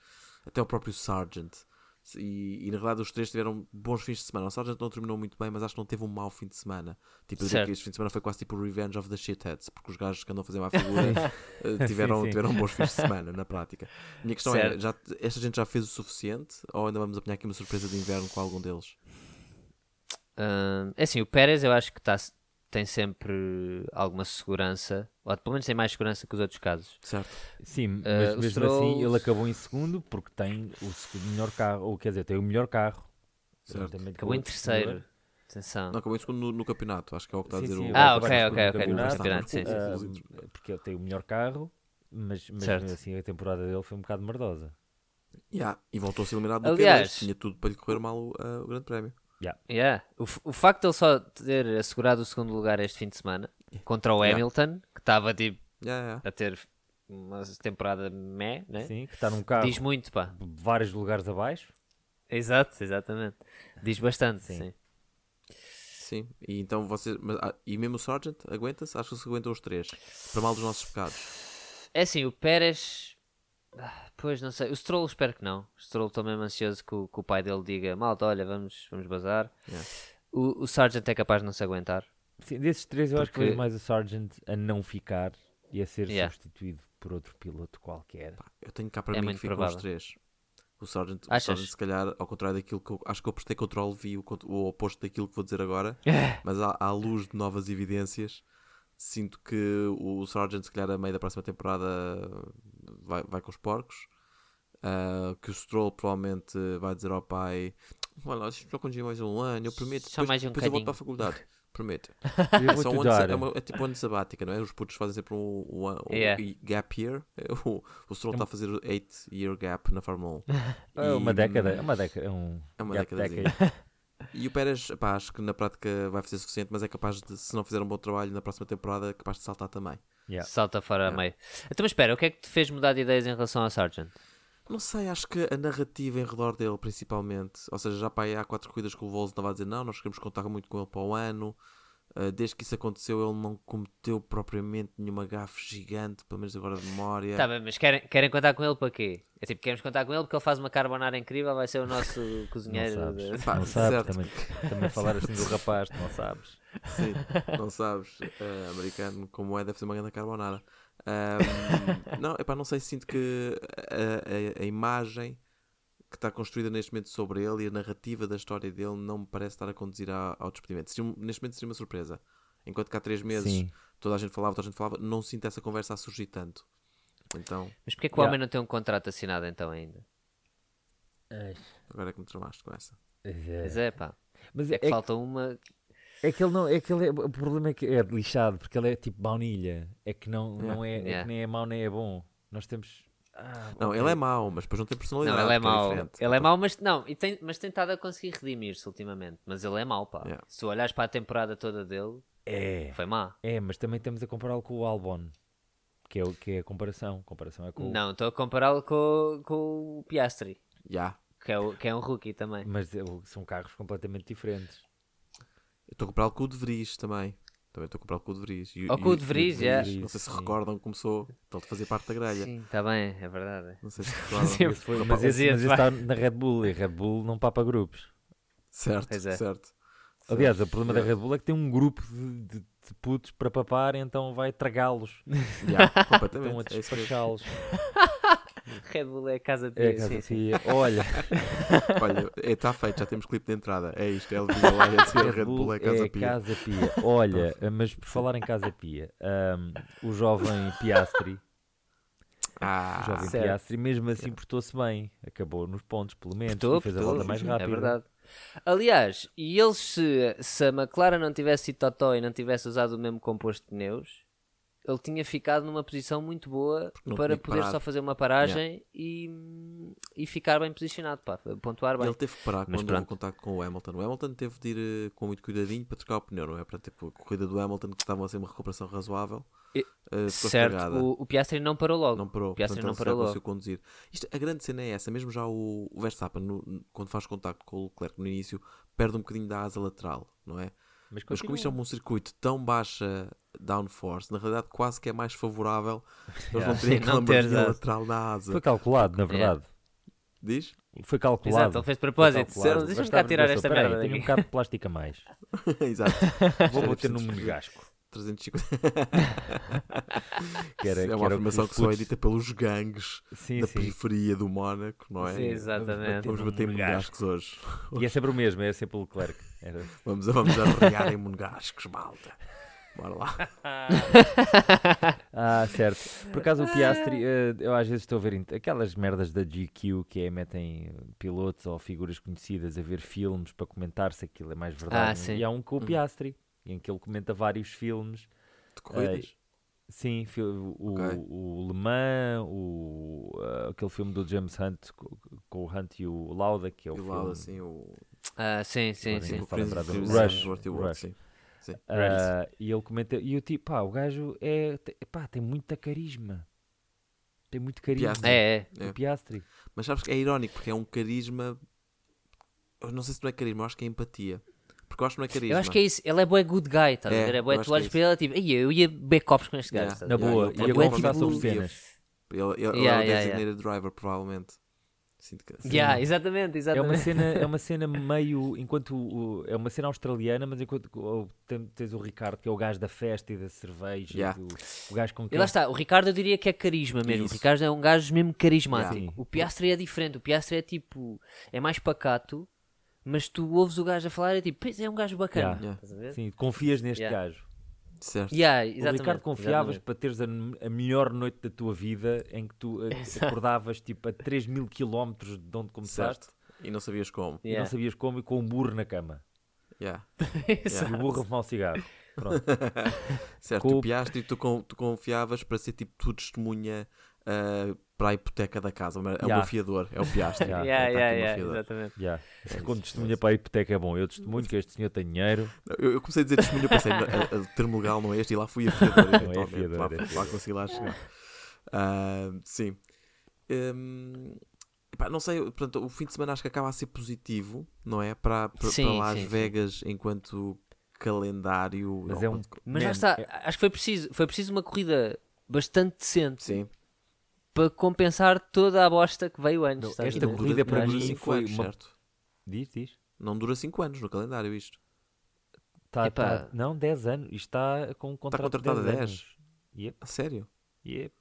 até o próprio Sargent. E, e na realidade os três tiveram bons fins de semana. O Sargent não terminou muito bem, mas acho que não teve um mau fim de semana. Tipo, eu diria que este fim de semana foi quase tipo o Revenge of the Shitheads, porque os gajos que andam a fazer má figura eh, tiveram, sim. tiveram bons fins de semana na prática. Minha questão é: Certo. já, esta gente já fez o suficiente ou ainda vamos apanhar aqui uma surpresa de inverno com algum deles? É assim, o Pérez eu acho que tá, tem sempre alguma segurança, ou pelo menos tem mais segurança que os outros casos. Certo? Sim, Eh, mas o mesmo Stroll- assim ele acabou em segundo porque tem o segundo melhor carro, ou quer dizer, tem o melhor carro. Certo. Acabou em terceiro. Atenção. Não, acabou em segundo no, no campeonato, acho que é o que está Sim, a dizer sim, o. Ah, ok, ok, ok, no campeonato. campeonato, sim, sim, sim. Ah, porque ele tem o melhor carro, mas, mesmo assim a temporada dele foi um bocado merdosa. Yeah, e voltou-se eliminado do Aliás- Q2. Tinha tudo para lhe correr mal o, ah, o Grande Prémio. Yeah. O, f- o facto de ele só ter assegurado o segundo lugar este fim de semana contra o Yeah. Hamilton, que estava tipo Yeah, yeah. a ter uma temporada meh, né? Sim, que está num carro diz muito, pá. vários lugares abaixo. Exato, exatamente. Diz bastante, Sim. sim. Sim, e então vocês. mas, ah, e mesmo o Sargent aguenta-se? Acho que se aguentam os três. Para mal dos nossos pecados. É assim, o Pérez. ah, Pois não sei. O Stroll espero que não. O Stroll estou mesmo ansioso que o, que o pai dele diga: Malta, olha, vamos, vamos bazar. Yeah. O, o Sargent é capaz de não se aguentar. Sim, desses três eu acho que Porque- vejo mais o Sargent a não ficar e a ser Yeah. substituído por outro piloto qualquer. Eu tenho cá para É mim que ficam provável. os três. O Sargent, o? Sargent, se calhar, ao contrário daquilo que eu acho que eu prestei controle, vi o, o oposto daquilo que vou dizer agora, mas à, à luz de novas evidências, sinto que o Sargent, se calhar, a meio da próxima temporada vai, vai com os porcos. Ah, que o Stroll provavelmente vai dizer ao pai: Olha, deixa-me só conduzir mais um ano, eu prometo. Só Depois, mais um depois eu volto bocadinho." para a faculdade. Prometo. Eu É, só um ano, é, uma- é tipo um ano sabática, não é? Os putos fazem sempre um, um, um, Yeah. gap year. O, o Stroll está a fazer 8 year gap na Fórmula 1. É uma E, década, hum, é uma década, é um É uma decade. E o Pérez, pá, acho que na prática vai ser suficiente, mas é capaz de, se não fizer um bom trabalho na próxima temporada, é capaz de saltar também. Yeah. Salta fora a Yeah. meio. Então, mas espera, o que é que te fez mudar de ideias em relação ao Sargent? Não sei, acho que a narrativa em redor dele, principalmente, ou seja, já pá, aí há quatro corridas que o Vols estava a dizer não, nós queremos contar muito com ele para o ano. Uh, desde que isso aconteceu, ele não cometeu propriamente nenhuma gafe gigante, pelo menos agora de memória. Tá bem, mas querem, querem contar com ele para quê? É tipo, queremos contar com ele porque ele faz uma carbonara incrível, vai ser o nosso Não cozinheiro. sabes, de- Pá, não sabes certo. também, também falar assim do rapaz, tu não sabes. Sim, não sabes, eh, americano como é, deve ser uma grande carbonara. Ahm, não, epá, não sei, sinto que a, a- a imagem que está construída neste momento sobre ele e a narrativa da história dele não me parece estar a conduzir a- ao despedimento. Seria neste momento seria uma surpresa. Enquanto que há três meses Sim. toda a gente falava, toda a gente falava, não sinto essa conversa a surgir tanto. Então, Mas porquê que o Yeah. homem não tem um contrato assinado então ainda? agora é que me tramaste com essa. Pois é, pá. Mas É é, que falta uma. é que ele não, é que ele é, o problema é que é lixado, porque ele é tipo baunilha, é que não, Yeah. não é, é Yeah. que nem é mau nem é bom. Nós temos ah, Não, ele é mau, mas depois não tem personalidade. Não, ele é que mau. diferente. Ele é mau, mas não, e tem, mas tem estado a conseguir redimir-se ultimamente. Mas ele é mau, pá. Yeah. Se tu olhares para a temporada toda dele, É, foi má. é, mas também estamos a compará-lo com o Albon, que é, o, que é a comparação. A comparação é com o- Não, estou a compará-lo com, com o Piastri, Já. que é, o, que é um rookie também. Mas é, são carros completamente diferentes. Eu estou a comprá-lo com o De Vries também. Também estou a comprá-lo com o De Vries. E, o De Vries, é. Não sei se Sim. recordam, começou. Ele fazia parte da grelha. Sim, está bem, é verdade. Não sei se recordam. Sim. Esse foi- mas esse, mas esse está na Red Bull e a Red Bull não papa grupos. certo, é. certo. Aliás, o problema da Yeah. Red Bull é que tem um grupo de, de- de putos para papar, então vai tragá-los. Já, Estão a. É despachá-los. Red Bull é a casa de É, sim, casa sim. tia. Olha, Olha, está feito, já temos clipe de entrada. É isto, é Elvira lá a dizer Red Bull é Casa Pia. Casa Pia. Olha, mas por falar em Casa Pia, ahm, o jovem Piastri, o Ah, jovem certo. Piastri mesmo assim portou-se bem. Acabou nos pontos, pelo menos, Portou, e fez a portou, volta mais sim, rápida. É verdade. Aliás, e eles se, se a McLaren não tivesse sido totó e não tivesse usado o mesmo composto de pneus, ele tinha ficado numa posição muito boa não para poder parar. só fazer uma paragem e, e ficar bem posicionado, pá, pontuar bem. ele teve que parar Mas quando pronto. contacto com o Hamilton. O Hamilton teve de ir eh, com muito cuidadinho para trocar o pneu, não é? Para tipo, a corrida do Hamilton, que estava a ser uma recuperação razoável, E- ficou certo, o, o Piastri não parou logo. Não parou, O Piastri portanto, não parou logo. conduzir. Isto, a grande cena é essa, mesmo já o, o Verstappen, no- quando faz contacto com o Leclerc no início, perde um bocadinho da asa lateral, não é? Mas, Mas como isto é um circuito tão baixa downforce, na realidade quase que é mais favorável eles não terem Sim, aquela asa. lateral na asa. Foi calculado, na Yeah. verdade. Diz? Foi calculado. Exato, ele fez de propósito. Deixa-me cá tirar esta "Peraí, merda Tenho um bocado de plástico a mais. Exato. Vou bater no monegasco. 350. Que era, é que uma afirmação que só é dita pelos gangues Sim, da sim. periferia do Mónaco, não é? Sim, exatamente. Vamos bater monegascos hoje. E é sempre o mesmo, é sempre o Leclerc. Era... Vamos, vamos arrear em monegascos, malta. Bora lá. Ah, certo. Por acaso o Piastri, eh, eu às vezes estou a ver aquelas merdas da GQ que é metem pilotos ou figuras conhecidas a ver filmes para comentar se aquilo é mais verdade. Ah, sim. E há um com o Hum. Piastri, em que ele comenta vários filmes. De corridas. Sim, fi- o, o- Ok. o Le Mans, o, ah, aquele filme do James Hunt co- com, o Hunt e o Lauda, que é o e filme. lá assim o. Ah, sim, sim, sim. o do- Rush, World, Rush. sim. Sim. Ah, e ele comenta, e eu tipo, pá, o gajo é, pá, tem muita carisma. Tem muito carisma. Piastri. É, é. É. O Piastri. Mas sabes que é irónico porque é um carisma eu não sei se não é carisma, eu acho que é empatia. Porque eu acho que não é carisma. Eu acho que é isso. Ele é bué good guy, estás a É, ver? É bué, eu acho tu que olhas é para ele tipo, "Ei, eu ia beber copos com este gajo. Yeah. estás a Na boa, ele ia conversar sobre cenas. Ele, Yeah, é o yeah, designated driver, provavelmente. Sinto que. Yeah, exatamente, É uma exatamente. cena, é uma cena meio. Enquanto o- é uma cena australiana, mas enquanto o- tens o Ricardo, que é o gajo da festa e da cerveja, e Yeah. do- o gajo com E quem. lá está, o Ricardo eu diria que é carisma mesmo. Isso. O Ricardo é um gajo mesmo carismático. Yeah. O Piastre é diferente. O Piastre é tipo. É mais pacato, mas tu ouves o gajo a falar e é tipo, pois é um gajo bacana. Yeah. Yeah. Estás a ver? Sim, confias neste Yeah. gajo. Certo. Yeah, O Ricardo confiavas exatamente. para teres a, a melhor noite da tua vida em que tu eh, Exato. acordavas tipo a 3 mil quilómetros de onde começaste Certo. E não sabias como. e não sabias como e com um burro na cama. Yeah. E o burro a fumar um cigarro. Pronto. Certo, Com tu piaste e tu, tu confiavas para ser tipo tu testemunha ah, para a hipoteca da casa. É o Yeah. meu fiador, é o piastre. Yeah. Yeah, yeah, o yeah, exatamente. Yeah. Quando testemunha para a hipoteca é bom. Eu testemunho que este senhor tem dinheiro. Eu, eu comecei a dizer testemunha, pensei, "Não, o termo legal não é este, e lá fui a fiador. é fiador, lá, é lá fiador. consegui lá chegar. Ah, sim. Epá, não sei, portanto, o fim de semana acho que acaba a ser positivo, não é? Para, para, Sim, para Las sim, sim. Vegas enquanto calendário. Mas não, é um. Mas Man, lá está, é- acho que foi preciso, foi preciso uma corrida bastante decente Sim, para compensar toda a bosta que veio antes. Não, esta não corrida para mim foi anos, uma- certo? Diz, diz. Não dura 5 anos no calendário isto. Tá, Epá. tá- não, 10 anos. Isto está com um contrato de contratado a 10 10. anos. Yep, A sério? yep.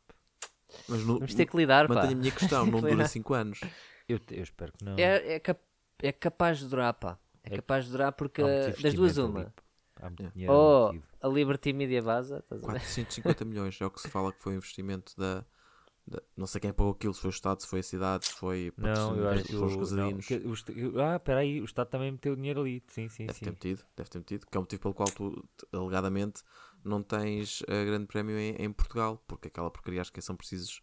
Mas no, Vamos ter que lidar, pá. mantenho a minha questão, não dura Lidar. 5 anos. Eu, eu espero que não. É, é, cap- é capaz de durar, pá. É É- capaz de durar porque das duas uma. ali. Há muito Yeah. dinheiro Ou metido. a Liberty Media vaza, estás a ver? 450 milhões é o que se fala que foi o investimento da. Não sei quem pagou aquilo, se foi o Estado, se foi a cidade, se foi Não, eu acho os Ah, espera aí, o Estado também meteu dinheiro ali. Sim, sim, Deve sim. ter metido, deve ter metido, que é o motivo pelo qual tu, alegadamente, não tens a grande prémio em, em Portugal, porque aquela porcaria acho que são precisos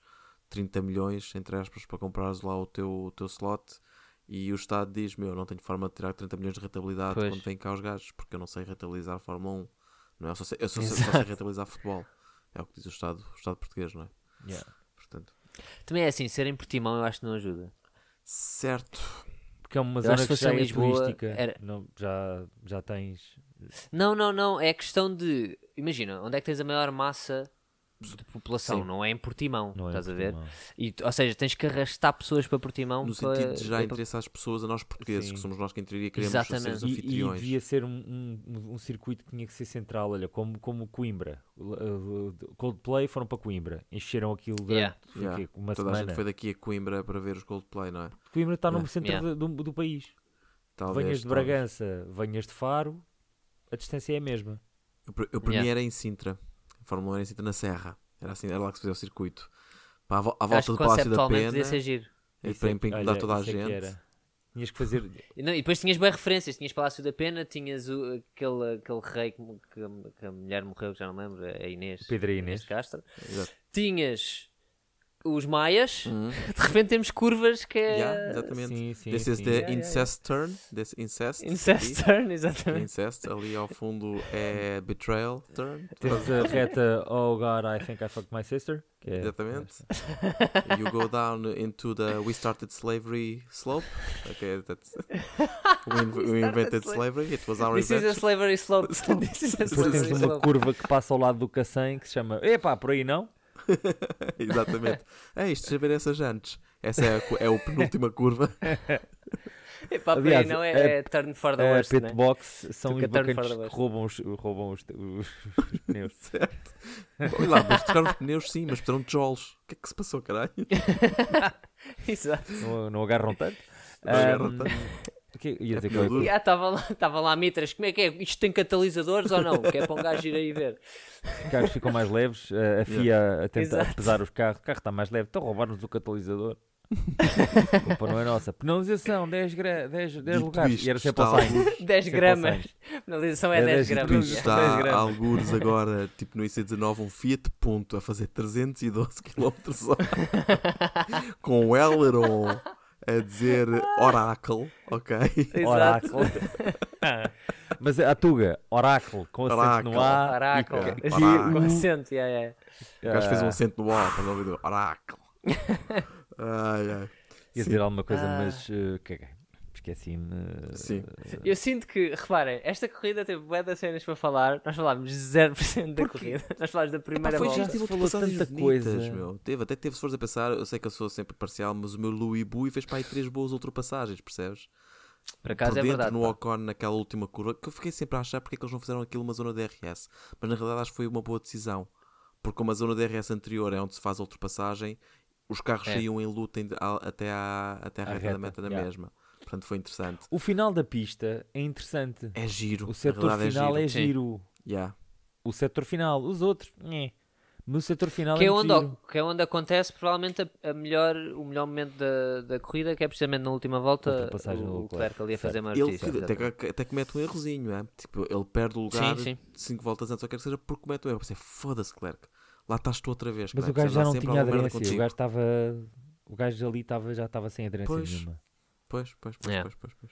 30 milhões, entre aspas, para comprares lá o teu, o teu slot. E o Estado diz: Meu, não tenho forma de tirar 30 milhões de rentabilidade Pois. quando vêm cá os gajos, porque eu não sei rentabilizar a Fórmula 1. Não é? Eu só sei, eu só sei, só sei rentabilizar futebol. É o que diz o Estado, o Estado português, não é? Yeah. Também é assim, ser em Portimão eu acho que não ajuda. certo. Porque é uma Eu zona que já é Lisboa, turística. era- Não, já, já tens. Não, não, não. É questão de. Imagina, onde é que tens a maior massa de população? Sim. Não é em Portimão, Não é estás a Portimão. ver? E, ou seja, tens que arrastar pessoas para Portimão. No para, sentido de gerar para- interesse às pessoas, a nós portugueses, Sim. que somos nós que em teoria queremos Exatamente. ser os E, e anfitriões. devia ser um, um, um circuito que tinha que ser central, olha, como, como Coimbra. O Coldplay foram para Coimbra, encheram aquilo durante Yeah. Yeah. quê? uma Toda a semana. gente foi daqui a Coimbra para ver os Coldplay, não é? Coimbra está no Yeah. centro Yeah. do, do- país. Talvez, venhas de talvez. Bragança, venhas de Faro, a distância é a mesma. Eu, eu para Yeah. mim era em Sintra. A Fórmula 1 era em Sintra, na Serra. Era, assim, era lá que se fazia o circuito. Para a, vo- volta do Palácio da Pena. devia ser giro. E para, é- incomodar olha, toda a é gente. Tinhas que fazer. E, não, e depois tinhas boas referências. Tinhas Palácio da Pena, tinhas o, aquele, aquele rei que, que- que a mulher morreu, que já não me lembro, a Inês. Pedro e Inês. Castro. Exato. Tinhas os Maias. Uhum. De repente temos curvas que é. Yeah, exatamente. Sim, sim. This is sim. the Yeah, yeah, incest turn. This incest. Incest aqui. turn, exatamente. Incest. Ali ao fundo é betrayal turn. Tens a reta Oh God, I think I fucked my sister. Que é, Exatamente. you go down into the we started slavery slope. Okay, that's we, we invented slavery. It was our This is a invention. slavery slope. This is a Depois slavery tens uma slope. curva que passa ao lado do Cacém que se chama Epá, por aí não? Exatamente. É isto, eu ver essas jantes. Essa é a, é a penúltima curva. Epá, por Aliás, aí não é, a- é turn for the worst, pit né? box são os bacanas que roubam os, roubam os, os- os pneus. certo. Olha lá, mas trocaram os pneus sim, mas trocaram tijolos. O que é que se passou, caralho? Exato. Não, não agarram tanto. Não agarram Ahm, tanto. Que- ia dizer É coisa. duro. Já estava lá, estava lá mitras. Como é que é? Isto tem catalisadores ou não? Que é para um gajo ir aí ver. Os carros ficam mais leves, a- a FIA a tentar Exato. pesar os carros, o carro está mais leve, estão a roubar-nos o catalisador. a culpa não é nossa. Penalização, 10, gra 10, 10 Dito lugares. isto, E era sempre ao 100. algures- 10 Sempre ao gramas. 100. A penalização é É 10 10 gramas. 10 está gramas. algures agora, tipo no IC19, um Fiat Punto a fazer 312 km hora com o aileron a dizer Oracle, ok? Oráculo. Mas a Tuga, Oráculo, com acento no A. Oracle. Yeah. Sim, Oracle. Com acento, yeah, yeah. O gajo fez um Ah, acento no A para não ouvir Oracle. Ai, ai. Ia Sim. dizer alguma coisa, Ah. mas uh, caguei. Esqueci-me. Sim. Eu sinto que, reparem, esta corrida teve bué de cenas para falar. Nós falámos 0% da corrida. Nós falámos da primeira foi volta. se tive falou tanta bonitas, coisa. meu. Teve, até teve, se fores a pensar, eu sei que eu sou sempre parcial, mas o meu Louis Bui fez para aí três boas ultrapassagens, percebes? Por acaso Por é dentro verdade. no pá. Ocon naquela última curva, que eu fiquei sempre a achar porque é que eles não fizeram aquilo uma zona de DRS. Mas na realidade acho que foi uma boa decisão. Porque uma zona de DRS anterior é onde se faz a ultrapassagem, os carros É. saíam em luta até à, até à À reta, reta, da meta da yeah. mesma. Portanto foi interessante. O final da pista é interessante. É giro. O setor realidade final é é Sim. giro. Yeah. O setor final, os outros, nhé. Mas o setor final Que é é, onde, giro. que é onde acontece provavelmente a, a melhor, o melhor momento da, da corrida, que é precisamente na última volta o Leclerc, ali a fazer uma Ele justiça. que- até, até comete um errozinho, é? Tipo, ele perde o lugar Sim, sim. 5 voltas antes, ou quer que seja, porque comete um erro. Eu pensei, foda-se, Clerc, lá estás tu outra vez. Mas Clerc, o gajo já não tinha aderência. O contigo." gajo estava. O gajo ali estava, já estava sem aderência Pois. nenhuma. Pois, pois, pois, É. pois, pois, pois.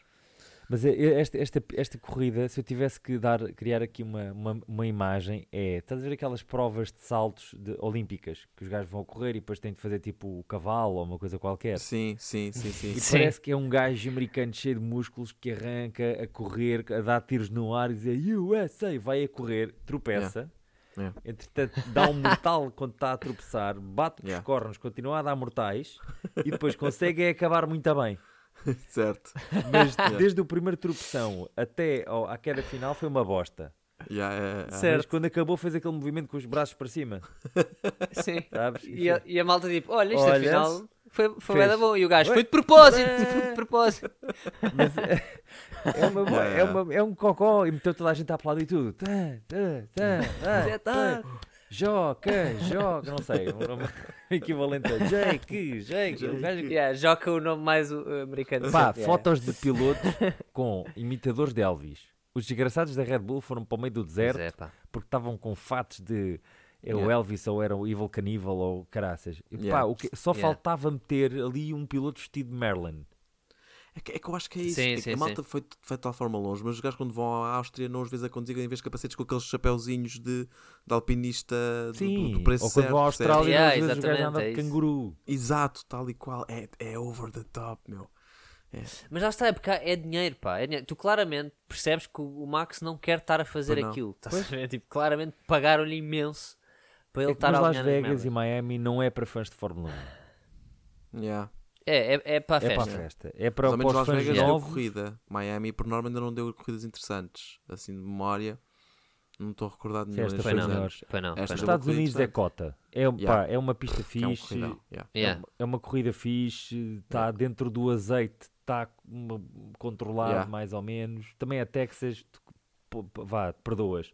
Mas é- é- esta, esta, esta corrida, se eu tivesse que dar, criar aqui uma, uma, uma imagem, é. Estás a ver aquelas provas de saltos de- olímpicas que os gajos vão correr e depois têm de fazer tipo o cavalo ou uma coisa qualquer. Sim, sim, sim, sim. E Sim. parece que é um gajo americano cheio de músculos que arranca a correr, a dar tiros no ar e dizer USA, vai a correr, tropeça. Yeah. Entretanto, dá um mortal quando está a tropeçar, bate com Yeah. os cornos, continua a dar mortais e depois consegue é acabar muito bem. certo. Mas desde o primeiro tropeção até ao- à queda final foi uma bosta. Yeah, é, é. Certo. Mas quando acabou fez aquele movimento com os braços para cima, Sim. sabes? E a, e a malta tipo, olha, isto Olha, afinal foi, foi da bom. E o gajo, Ué. foi de propósito, Ué. foi de propósito. Mas é, é, uma, boa- é, uma- é um cocó e meteu toda a gente a aplaudir e tudo. Tá, tá, tá, tá, Já tá. Joca, joga, não sei, um nome equivalente a Jake, Jake. o gajo- Yeah, joga o nome mais uh, americano. Pá, sempre, yeah. fotos de pilotos com imitadores de Elvis. Os desgraçados da Red Bull foram para o meio do deserto é, porque estavam com fatos de é o Yeah. Elvis ou era o Evil Cannibal ou caraças. E, pá, Yeah. o que- só Yeah. faltava meter ali um piloto vestido de Merlin. É que, é que eu acho que é isso. Sim, é que sim, a malta foi, foi de tal forma longe, mas os gajos quando vão à Áustria não os vês a conduzir em vez de capacetes com aqueles chapéuzinhos de, de alpinista do- Sim, do, do preço ou quando certo, vão à? Austrália, Yeah, às vezes o gajo exatamente, anda é de isso. canguru. Exato, tal e qual. É, é over the top, meu. Mas lá está, é porque é dinheiro, pá. é dinheiro. Tu claramente percebes que o Max não quer estar a fazer não. aquilo. Estás a ver? Tipo, claramente pagaram-lhe imenso para ele É estar a Las Vegas e. Miami não é para fãs de Fórmula 1. Yeah. É, é, é para a É para a festa. festa. É para, para os Las fãs Vegas deu novos. corrida. Miami, por norma, ainda não deu corridas interessantes. Assim, de memória, não estou recordado de nenhum Esta Foi não, foi não. Esta deu. Estados corrida Unidos é cota. É, Yeah. pá, é uma pista Que é um fixe. Yeah. Yeah. É uma corrida fixe. Está dentro do azeite. Está uma- controlado Yeah. mais ou menos. Também a Texas. pô, pô, Vá, perdoas.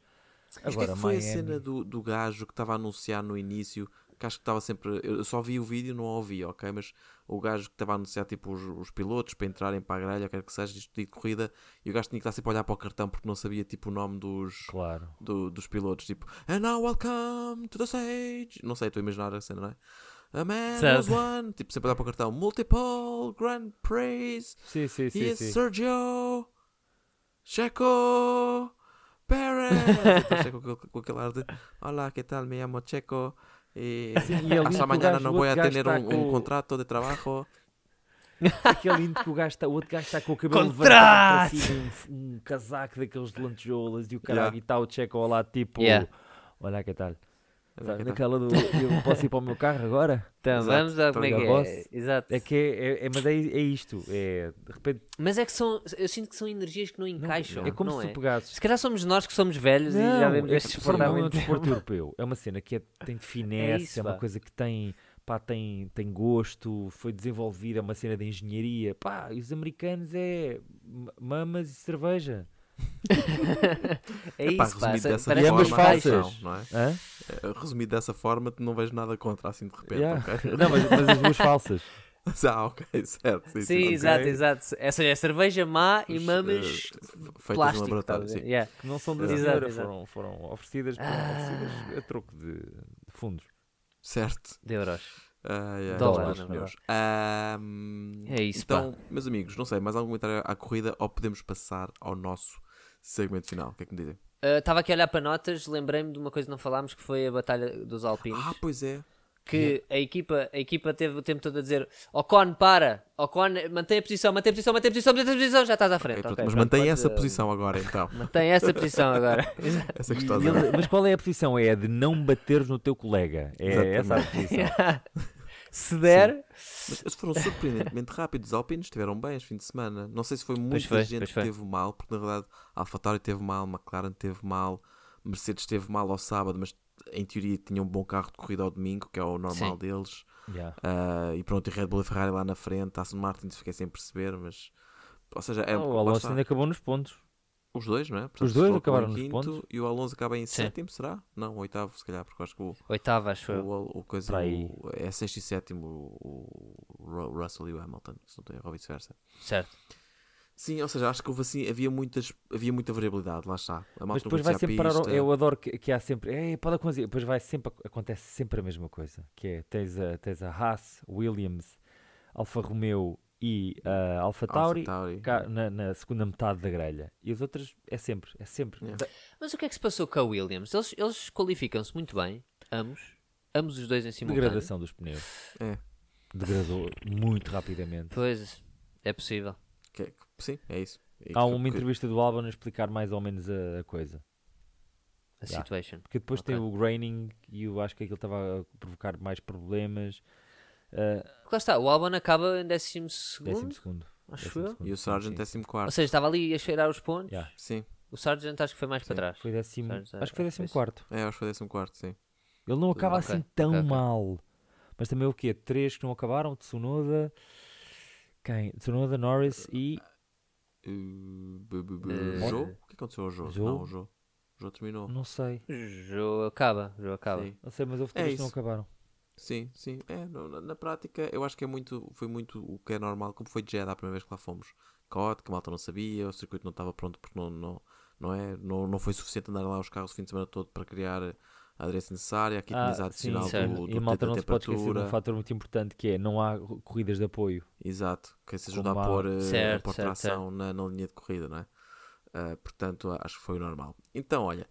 Mas Agora, que é que foi Miami. a cena do, do gajo que estava a anunciar no início? Que acho que estava sempre. Eu só vi o vídeo, não ouvi, ok? Mas o gajo que estava a anunciar tipo os, os pilotos para entrarem para a grelha, quer que seja, isto de corrida, e o gajo tinha que estar sempre a olhar para o cartão porque não sabia tipo o nome dos, Claro. do- dos pilotos. Tipo, and now welcome to the stage. Não sei, estou a imaginar a cena, não é? A man was one. Tipo, sempre a olhar para o cartão. Multiple Grand Prix. Sim, sim, sim. Is sim. Sergio Checo. Então, Checo com, aquele ar de Olá, que tal? Me llamo Checo. E Sim, e é que hasta mañana gajo- não o vou a tener um, um com- contrato de trabalho. Aquele lindo que o gajo está, o outro gajo está com o cabelo levantado para cima, um, um casaco daqueles de lantejoulas e o caralho Yeah. e está o Checo ao lado tipo, Yeah. olha que tal. Sabe, que tal. naquela do, eu posso ir para o meu carro agora? Então, Exato, vamos a tô como é que é. Exato. É que é, é, é- mas é, é isto, é, de repente, Mas é que são. Eu sinto que são energias que não não- encaixam. é como não se é? tu pegasses. Se calhar somos nós que somos velhos e já Não, vemos é Fórmula 1 é um desporto europeu. É uma cena que é- tem finesse, é, isso, uma pá. coisa que tem, pá, tem, tem gosto, foi desenvolvida, é uma cena de engenharia. Pá, e os americanos é mamas e cerveja. É Epá, isso, pá. resumido sa- dessa forma, falsas. não, é? Hã? Eh, Resumido dessa forma, não vejo nada contra assim de repente. Yeah. ok? Não, mas, mas as duas falsas. ah, ok, certo. Sim, Sim, exato, exato. Essa é cerveja má e Mas, mamas eh, feitas no plástico. laboratório, sim. Yeah. que não são da Exato, exato. foram, foram oferecidas, foram Ah. oferecidas a troco de, de fundos. Certo. De euros. Dólares, É isso, Então, meus amigos, não sei, mais algum comentário à corrida ou podemos passar ao nosso segmento final? O que é que me dizem? Estava aqui a olhar para notas, lembrei-me de uma coisa que não falámos que foi a Batalha dos Alpinos. Ah, pois é. que a equipa, a equipa teve o tempo todo a dizer Ocon, para, Ocon, mantém a posição, mantém a posição, mantém a posição, mantém a posição, já estás à frente. Ok, ok, pronto, mas pronto, mantém pode- essa posição agora então. Mantém essa posição agora. Essa E gostosa. ele- mas qual é a posição? É a de não bateres no teu colega. É essa a posição. Se der, Mas eles foram surpreendentemente rápidos. Os Alpinos estiveram bem este fim de semana. Não sei se foi muita foi, gente que foi. teve mal, porque na verdade a AlphaTauri teve mal, McLaren teve mal, Mercedes teve mal ao sábado, mas em teoria tinha um bom carro de corrida ao domingo, que é o normal Sim. deles. Yeah. Ah, e pronto, e Red Bull e Ferrari lá na frente, Aston Martin fiquei sem perceber, mas. Ou seja, é, Ah, o Alonso ainda acabou nos pontos. Os dois, não é? Os dois acabaram em nos quinto. E o Alonso acaba em Sim. sétimo, será? Não, oitavo, se calhar, porque eu acho que o, oitava, acho eu. o, o coisa o- é sexto e sétimo o, o Ru- Russell e o Hamilton, se não estou errar, ou vice-versa. Certo. Sim, ou seja, acho que houve assim, havia, muitas, havia muita variabilidade, lá está. Mas depois vai sempre parar. o-. Eu adoro que, que há sempre. É, pode acontecer. Depois vai sempre. Acontece sempre a mesma coisa. Que é: tens a, tens a Haas, Williams, Alfa Romeo e a Alfa Tauri AlphaTauri. cá na, na segunda metade da grelha. E as outras é sempre. É sempre. Yeah. Mas o que é que se passou com a Williams? Eles, eles qualificam-se muito bem, ambos. Ambos os dois em simultâneo. Degradação dos pneus. É, Degradou muito rapidamente. Pois, é possível. que é- sim, é isso. É Há uma que- entrevista do Albon a explicar mais ou menos a, a coisa. A Yeah. situation. Porque depois Ok. tem o graining e eu acho que aquilo estava a provocar mais problemas. Uh, Lá está, o Albon acaba em décimo segundo, décimo segundo. acho décimo eu. segundo, E o Sargent sim. décimo Ou quarto. seja, estava ali a cheirar os pontos. Yeah. Sim, O Sargent acho que foi mais para Sim, trás. Foi décimo, Sargent, acho que foi é, décimo foi quarto. é, acho que foi décimo quarto, sim. Ele não acaba Ok, assim tão ok, ok. mal. Mas também o quê? Três que não acabaram? Tsunoda, quem? Tsunoda, Norris e Uh, bu- bu- Eh, Jô? O que aconteceu ao Jô? Jô? Não, o Jô. O Jô terminou. não sei. Jogo acaba, jogo acaba. Sim. Não sei, mas houve É três que não acabaram. Sim, sim. É, no- na, na prática, eu acho que é muito, foi muito o que é normal, como foi Jeddah a primeira vez que lá fomos. Caote, que malta não sabia, o circuito não estava pronto porque não, não, não, é, não, não foi suficiente andar lá os carros o fim de semana todo para criar a aderência necessária, a kitness Ah, adicional sim, certo. do, do e a malta não se pode esquecer de temperatura. um fator muito importante que é não há corridas de apoio. Exato, que isso ajuda a pôr, eh, a Certo, pôr certo, tração Na, na linha de corrida, não é? Ah, portanto, acho que foi o normal. Então, olha,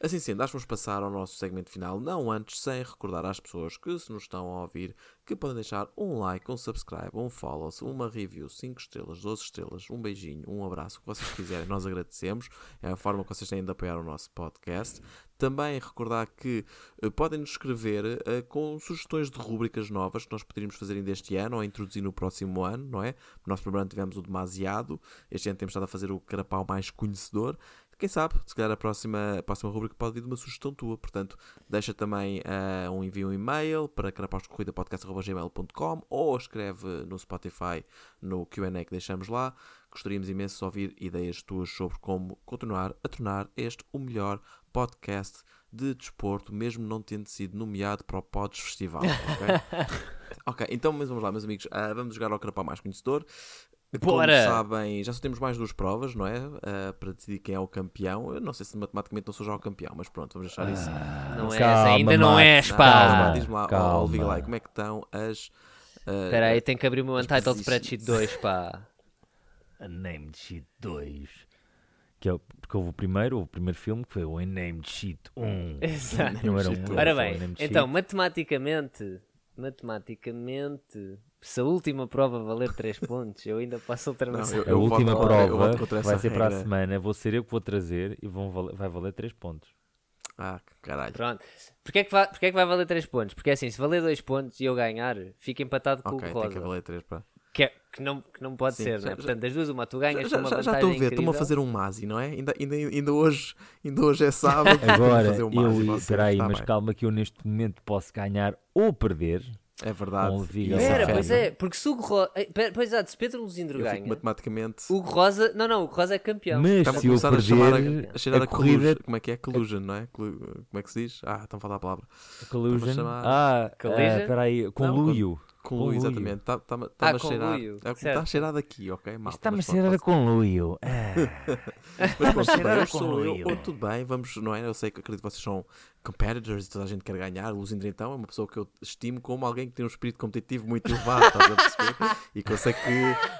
assim sendo, acho que vamos passar ao nosso segmento final, não antes sem recordar às pessoas que se nos estão a ouvir que podem deixar um like, um subscribe, um follow, uma review, 5 estrelas, 12 estrelas, um beijinho, um abraço, o que vocês quiserem, nós agradecemos. É a forma que vocês têm de apoiar o nosso podcast. Também recordar que eh, podem nos escrever eh, com sugestões de rúbricas novas que nós poderíamos fazer ainda este ano ou introduzir no próximo ano, não é? No nosso primeiro tivemos o demasiado, este ano temos estado a fazer o carapau mais conhecedor. Quem sabe, se calhar a próxima, a próxima rubrica pode vir de uma sugestão tua. Portanto, deixa também eh, um envio um e-mail para carapausdecorrida.podcast.gmail.com ou escreve no Spotify no Q&A que deixamos lá. Gostaríamos imenso de ouvir ideias tuas sobre como continuar a tornar este o melhor podcast de desporto, mesmo não tendo sido nomeado para o Pods Festival, ok? então mas vamos lá, meus amigos, ah, vamos jogar ao Carapau Mais Conhecedor. Bora! Como sabem, já só temos mais duas provas, não é? Ah, para decidir quem é o campeão. Eu não sei se matematicamente não sou já o campeão, mas pronto, vamos deixar isso. Não és, Calma, ainda não Max, és, Não, pá. calma, Diz-me lá, calma. Vigalai, como é que estão as. ah, Espera aí, tenho que abrir o meu Untitled. Spreadsheet 2, pá. Unnamed Sheet 2. Que é, o- porque houve o primeiro, o primeiro filme que foi o Unnamed Sheet 1. Exato. Não era um, Ora bem, então, matematicamente, matematicamente, se a última prova valer 3 pontos, eu ainda posso ultrapassar. Não, A eu última voto eu prova voto contra vai ser para a semana. Vou ser eu que vou trazer e vão valer- vai valer 3 pontos. Ah, caralho. Pronto. Porquê é, que vai, porquê é que vai valer 3 pontos? Porque assim, se valer 2 pontos e eu ganhar, fica empatado com Ok, o tem que Rosa. valer 3 para. Que, é- que não, que não pode Sim, ser, já- né? já- Portanto, das duas, uma tu ganhas Já, uma já, já vantagem estou a ver, estão-me a fazer um Masi, não é? Ainda, ainda, ainda, hoje, ainda hoje é sábado. a Agora, fazer um eu, espera aí, está mas bem. calma que eu neste momento posso ganhar ou perder. É verdade. com o Viga isso lá. Era, afeta. pois é, porque se o Hugo Rosa. Pois exato, se Pedro Luzindro Eu ganha, fico matematicamente. o Hugo Rosa. Não, não, o Hugo Rosa é campeão. Mas a se eu começar a chamar perder a, a cheirar a a, corrida collusion. Como é que é? Collusion, não é? Clu- Como é que se diz? Ah, estão a falar a palavra. Collusion. chamar- Ah, Collision? ah, espera aí, conluio. Conluio, Conluio. exatamente. Está tá, tá, Ah, a cheirar. conluio, Está certo. a cheirar daqui, ok? Malta, está-me a cheirar a conluio. Ah. Mas pronto, bem, eu sou eu. Oh, tudo bem, vamos, não é? Eu sei que acredito que vocês são competitors e toda a gente quer ganhar. O Luzindo então é uma pessoa que eu estimo como alguém que tem um espírito competitivo muito elevado, estás a perceber? E que eu sei que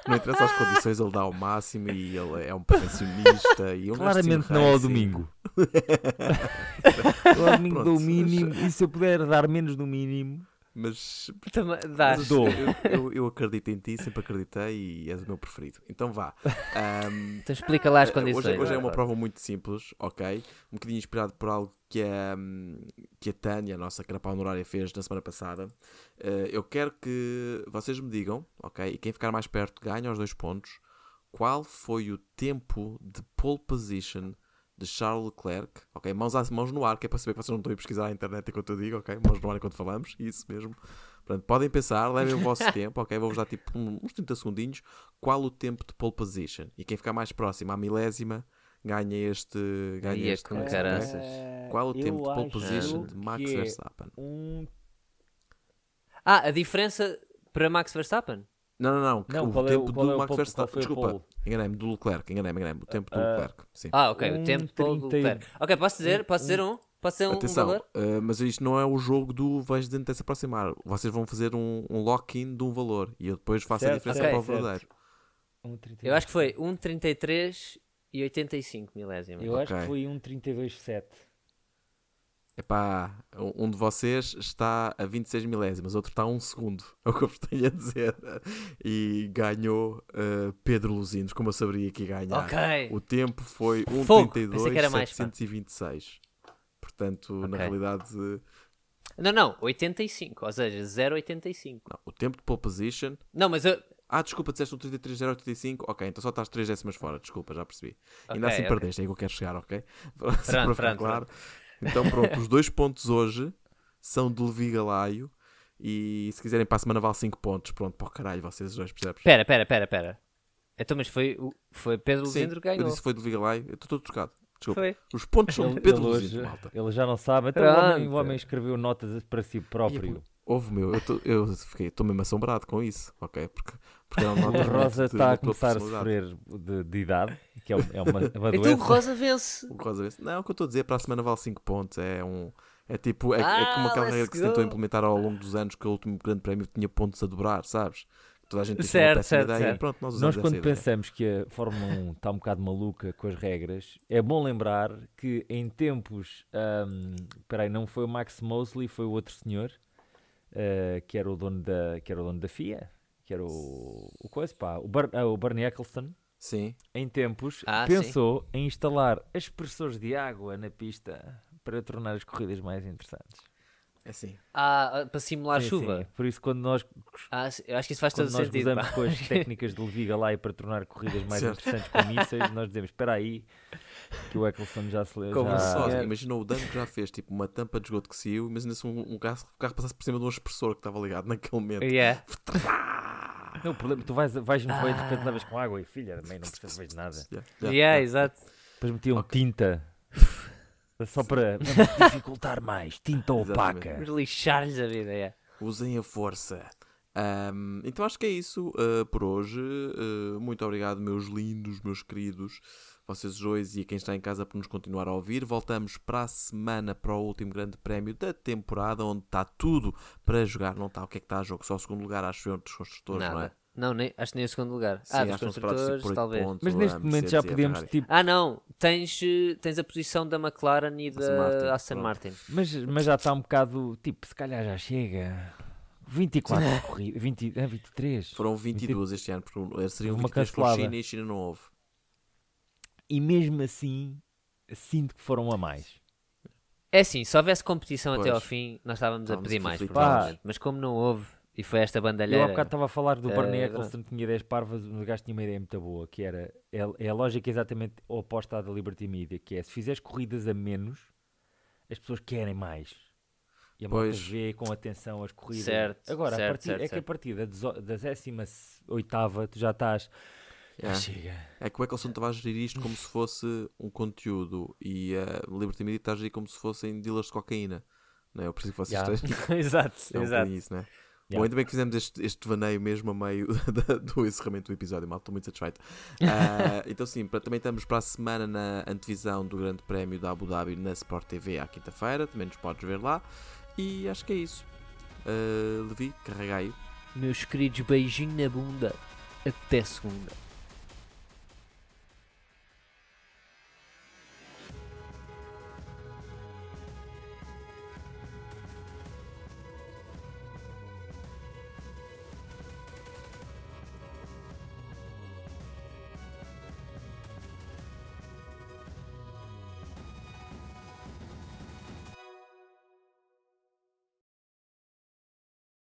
não interessa as condições, ele dá ao máximo e ele é um perfeccionista. E um Claramente não ao domingo. Ao domingo Pronto, dou o mas- mínimo. E se eu puder dar menos do mínimo, Mas, Também dás. Dou. eu, eu, eu acredito em ti, sempre acreditei e és o meu preferido. Então vá. Ahm, Então explica lá as Eh, condições. Hoje, hoje é uma prova muito simples, ok? Um bocadinho inspirado por algo que a, hum, que a Tânia, a nossa carapau honorária, fez na semana passada. Eh, eu quero que vocês me digam, ok? E quem ficar mais perto ganha os dois pontos. Qual foi o tempo de pole position de Charles Leclerc? Ok? Mãos, às- mãos no ar, que é para saber que vocês não estão a pesquisar na internet enquanto eu digo, ok? Mãos no ar enquanto falamos, isso mesmo. Portanto, podem pensar, levem o vosso tempo, ok? Vou-vos dar tipo uns 30 segundinhos. Qual o tempo de pole position? E quem ficar mais próximo à milésima ganha este. Ganha Ia este com coisa, ok? caraças. Qual o Eu tempo de pole position de Max é Verstappen? Um... Ah, a diferença para Max Verstappen? Não, não, não. Não, o qual é tempo qual do é o Max pole- Verstappen. Desculpa, enganei-me, do Leclerc, enganei-me, enganei-me. O tempo do Ah, Leclerc. Sim. Ah, ok, o Um tempo todo do 30 e- Leclerc. Ok, posso dizer? Posso dizer um? Posso dizer um, um Atenção, valor? uh, mas isto não é o jogo do vais dentro se aproximar. Vocês vão fazer um, um lock-in de um valor e eu depois faço a Certo, diferença ok, para o certo. verdadeiro. um 32. Eu acho que foi 1,33 e 85 milésimos. Eu acho Ok. que foi um 32,7. Epá, um um de vocês está a 26 milésimas, outro está a 1 segundo. É o que eu vos tenho a dizer. E ganhou uh, Pedro Luzinos, como eu saberia que ia ganhar. Ok. O tempo foi Fogo, pensei que era mais, pá. 1,32,726. Portanto, na Ok. realidade, Não, não, 85, ou seja, 0,85. não, o tempo de pole position. Não, mas eu. Ah, desculpa, disseste um 33,085. Ok, então só estás 3 décimas fora. Desculpa, já percebi. Ainda Ok, assim ok. perdeste, é aí que eu quero chegar, ok? Só para ficar pronto, claro. Então pronto, os dois pontos hoje são de Levi Galaio. E se quiserem para a semana vale 5 pontos. Pronto, para o caralho, vocês dois, percebes? Pera, pera, pera, pera. Então, mas foi, foi Pedro Sim, Luzindro que eu ganhou. disse foi de Levi Galaio. Eu estou todo trocado. Desculpa. Foi. Os pontos são de Pedro Luzindo, malta. ele já não sabe. Então o homem, o homem escreveu notas para si próprio. Houve, meu, eu tô- eu fiquei, estou mesmo assombrado com isso, ok? Porque, porque é um O Rosa está a começar a sofrer de, de idade, que é, um- é uma, uma Então o. Rosa vence. O Rosa vence. Não, o que eu estou a dizer, para a semana vale 5 pontos. É um. É tipo, é, é Ah, como aquela regra que se tentou implementar ao longo dos anos que o último grande prémio tinha pontos a dobrar, sabes? Toda a gente disse Certo, certo, ideia certo. e pronto, nós Nós, quando essa ideia. pensamos que a Fórmula 1 está um bocado maluca com as regras, é bom lembrar que em tempos. ahm, Espera aí, não foi o Max Mosley, foi o outro senhor ah, que, era o dono da, que era o dono da FIA, que era o, o coisa, pá, o, Bar, ah, o Bernie Eccleston. Sim, Em tempos, Ah, pensou em instalar expressores de água na pista para tornar as corridas mais interessantes. É assim. Ah, ah, para simular Sim, chuva. sim. Por isso, quando nós Ah, acho que isso faz todo nós sentido. pá. com as técnicas de Levi Galay para tornar corridas mais Certo. interessantes com mísseis, nós dizemos, espera aí, que o Eccleston já se Como já... Só, é. imagina o dano que já fez, tipo uma tampa de esgoto que saiu. Imagina se um, um carro, o carro passasse por cima de um expressor que estava ligado naquele momento. Yeah. Não, o problema, tu vais, vais no banho e de repente Ah. levas com água e filha, também não percebes de nada. Yeah, Yeah, yeah, yeah. exato. Depois metiam Ok. tinta, só para dificultar mais, tinta opaca. Vamos lixar-lhes a vida. Yeah. Usem a força. Ahm, então acho que é isso ah, por hoje. Ah, muito obrigado, meus lindos, meus queridos, vocês dois e a quem está em casa por nos continuar a ouvir. Voltamos para a semana para o último grande prémio da temporada, onde está tudo para jogar. Não está o que é que está a jogo, só o segundo lugar, acho eu, dos construtores, não é? Não, nem, acho que nem o segundo lugar. Sim, ah, dos construtores, por talvez. pontos, Mas neste momento já Ferrari. tipo, Ah, não. Tens, eh, tens a posição da McLaren e da Martin, Aston pronto. Martin. mas, mas já está um bocado, tipo, se calhar já chega. 24 corridas, 20, ah, 23. Foram 22 este ano, porque um- seriam Houve uma 23 com a cancelada. China e a China não houve. E mesmo assim, sinto que foram a mais. É assim, se houvesse competição até Pois. ao fim, nós estávamos a pedir mais, provavelmente. Mas como não houve, e foi esta Eu há bandalheira... bocado estava a falar do Bernie Eh, Eccleston que tinha 10 parvas, mas o gajo tinha uma ideia muito boa, que era, é, é a lógica exatamente oposta à da Liberty Media, que é, se fizeres corridas a menos, as pessoas querem mais. E a malta Pois. vê com atenção as corridas. Certo, Agora, a certo, partir, certo, é que a partir da, da décima oitava tu já estás... Já Yeah. chega. É que o Eccleston estava a gerir isto como se fosse um conteúdo e a Liberty Media está a gerir como se fossem dealers de cocaína. Não é? Eu preciso que vocês Yeah. estejam. exato, É um exato. isso, não é? Bom, Yeah. ainda bem que fizemos este, este vaneio mesmo a meio da- do encerramento do episódio, mal, estou muito satisfeito. Ah, então, sim, para- também estamos para a semana na antevisão do Grande Prémio da Abu Dhabi na Sport TV à quinta-feira, também nos podes ver lá. E acho que é isso. Ah, Levi, carrega aí. Meus queridos, beijinho na bunda. Até segunda.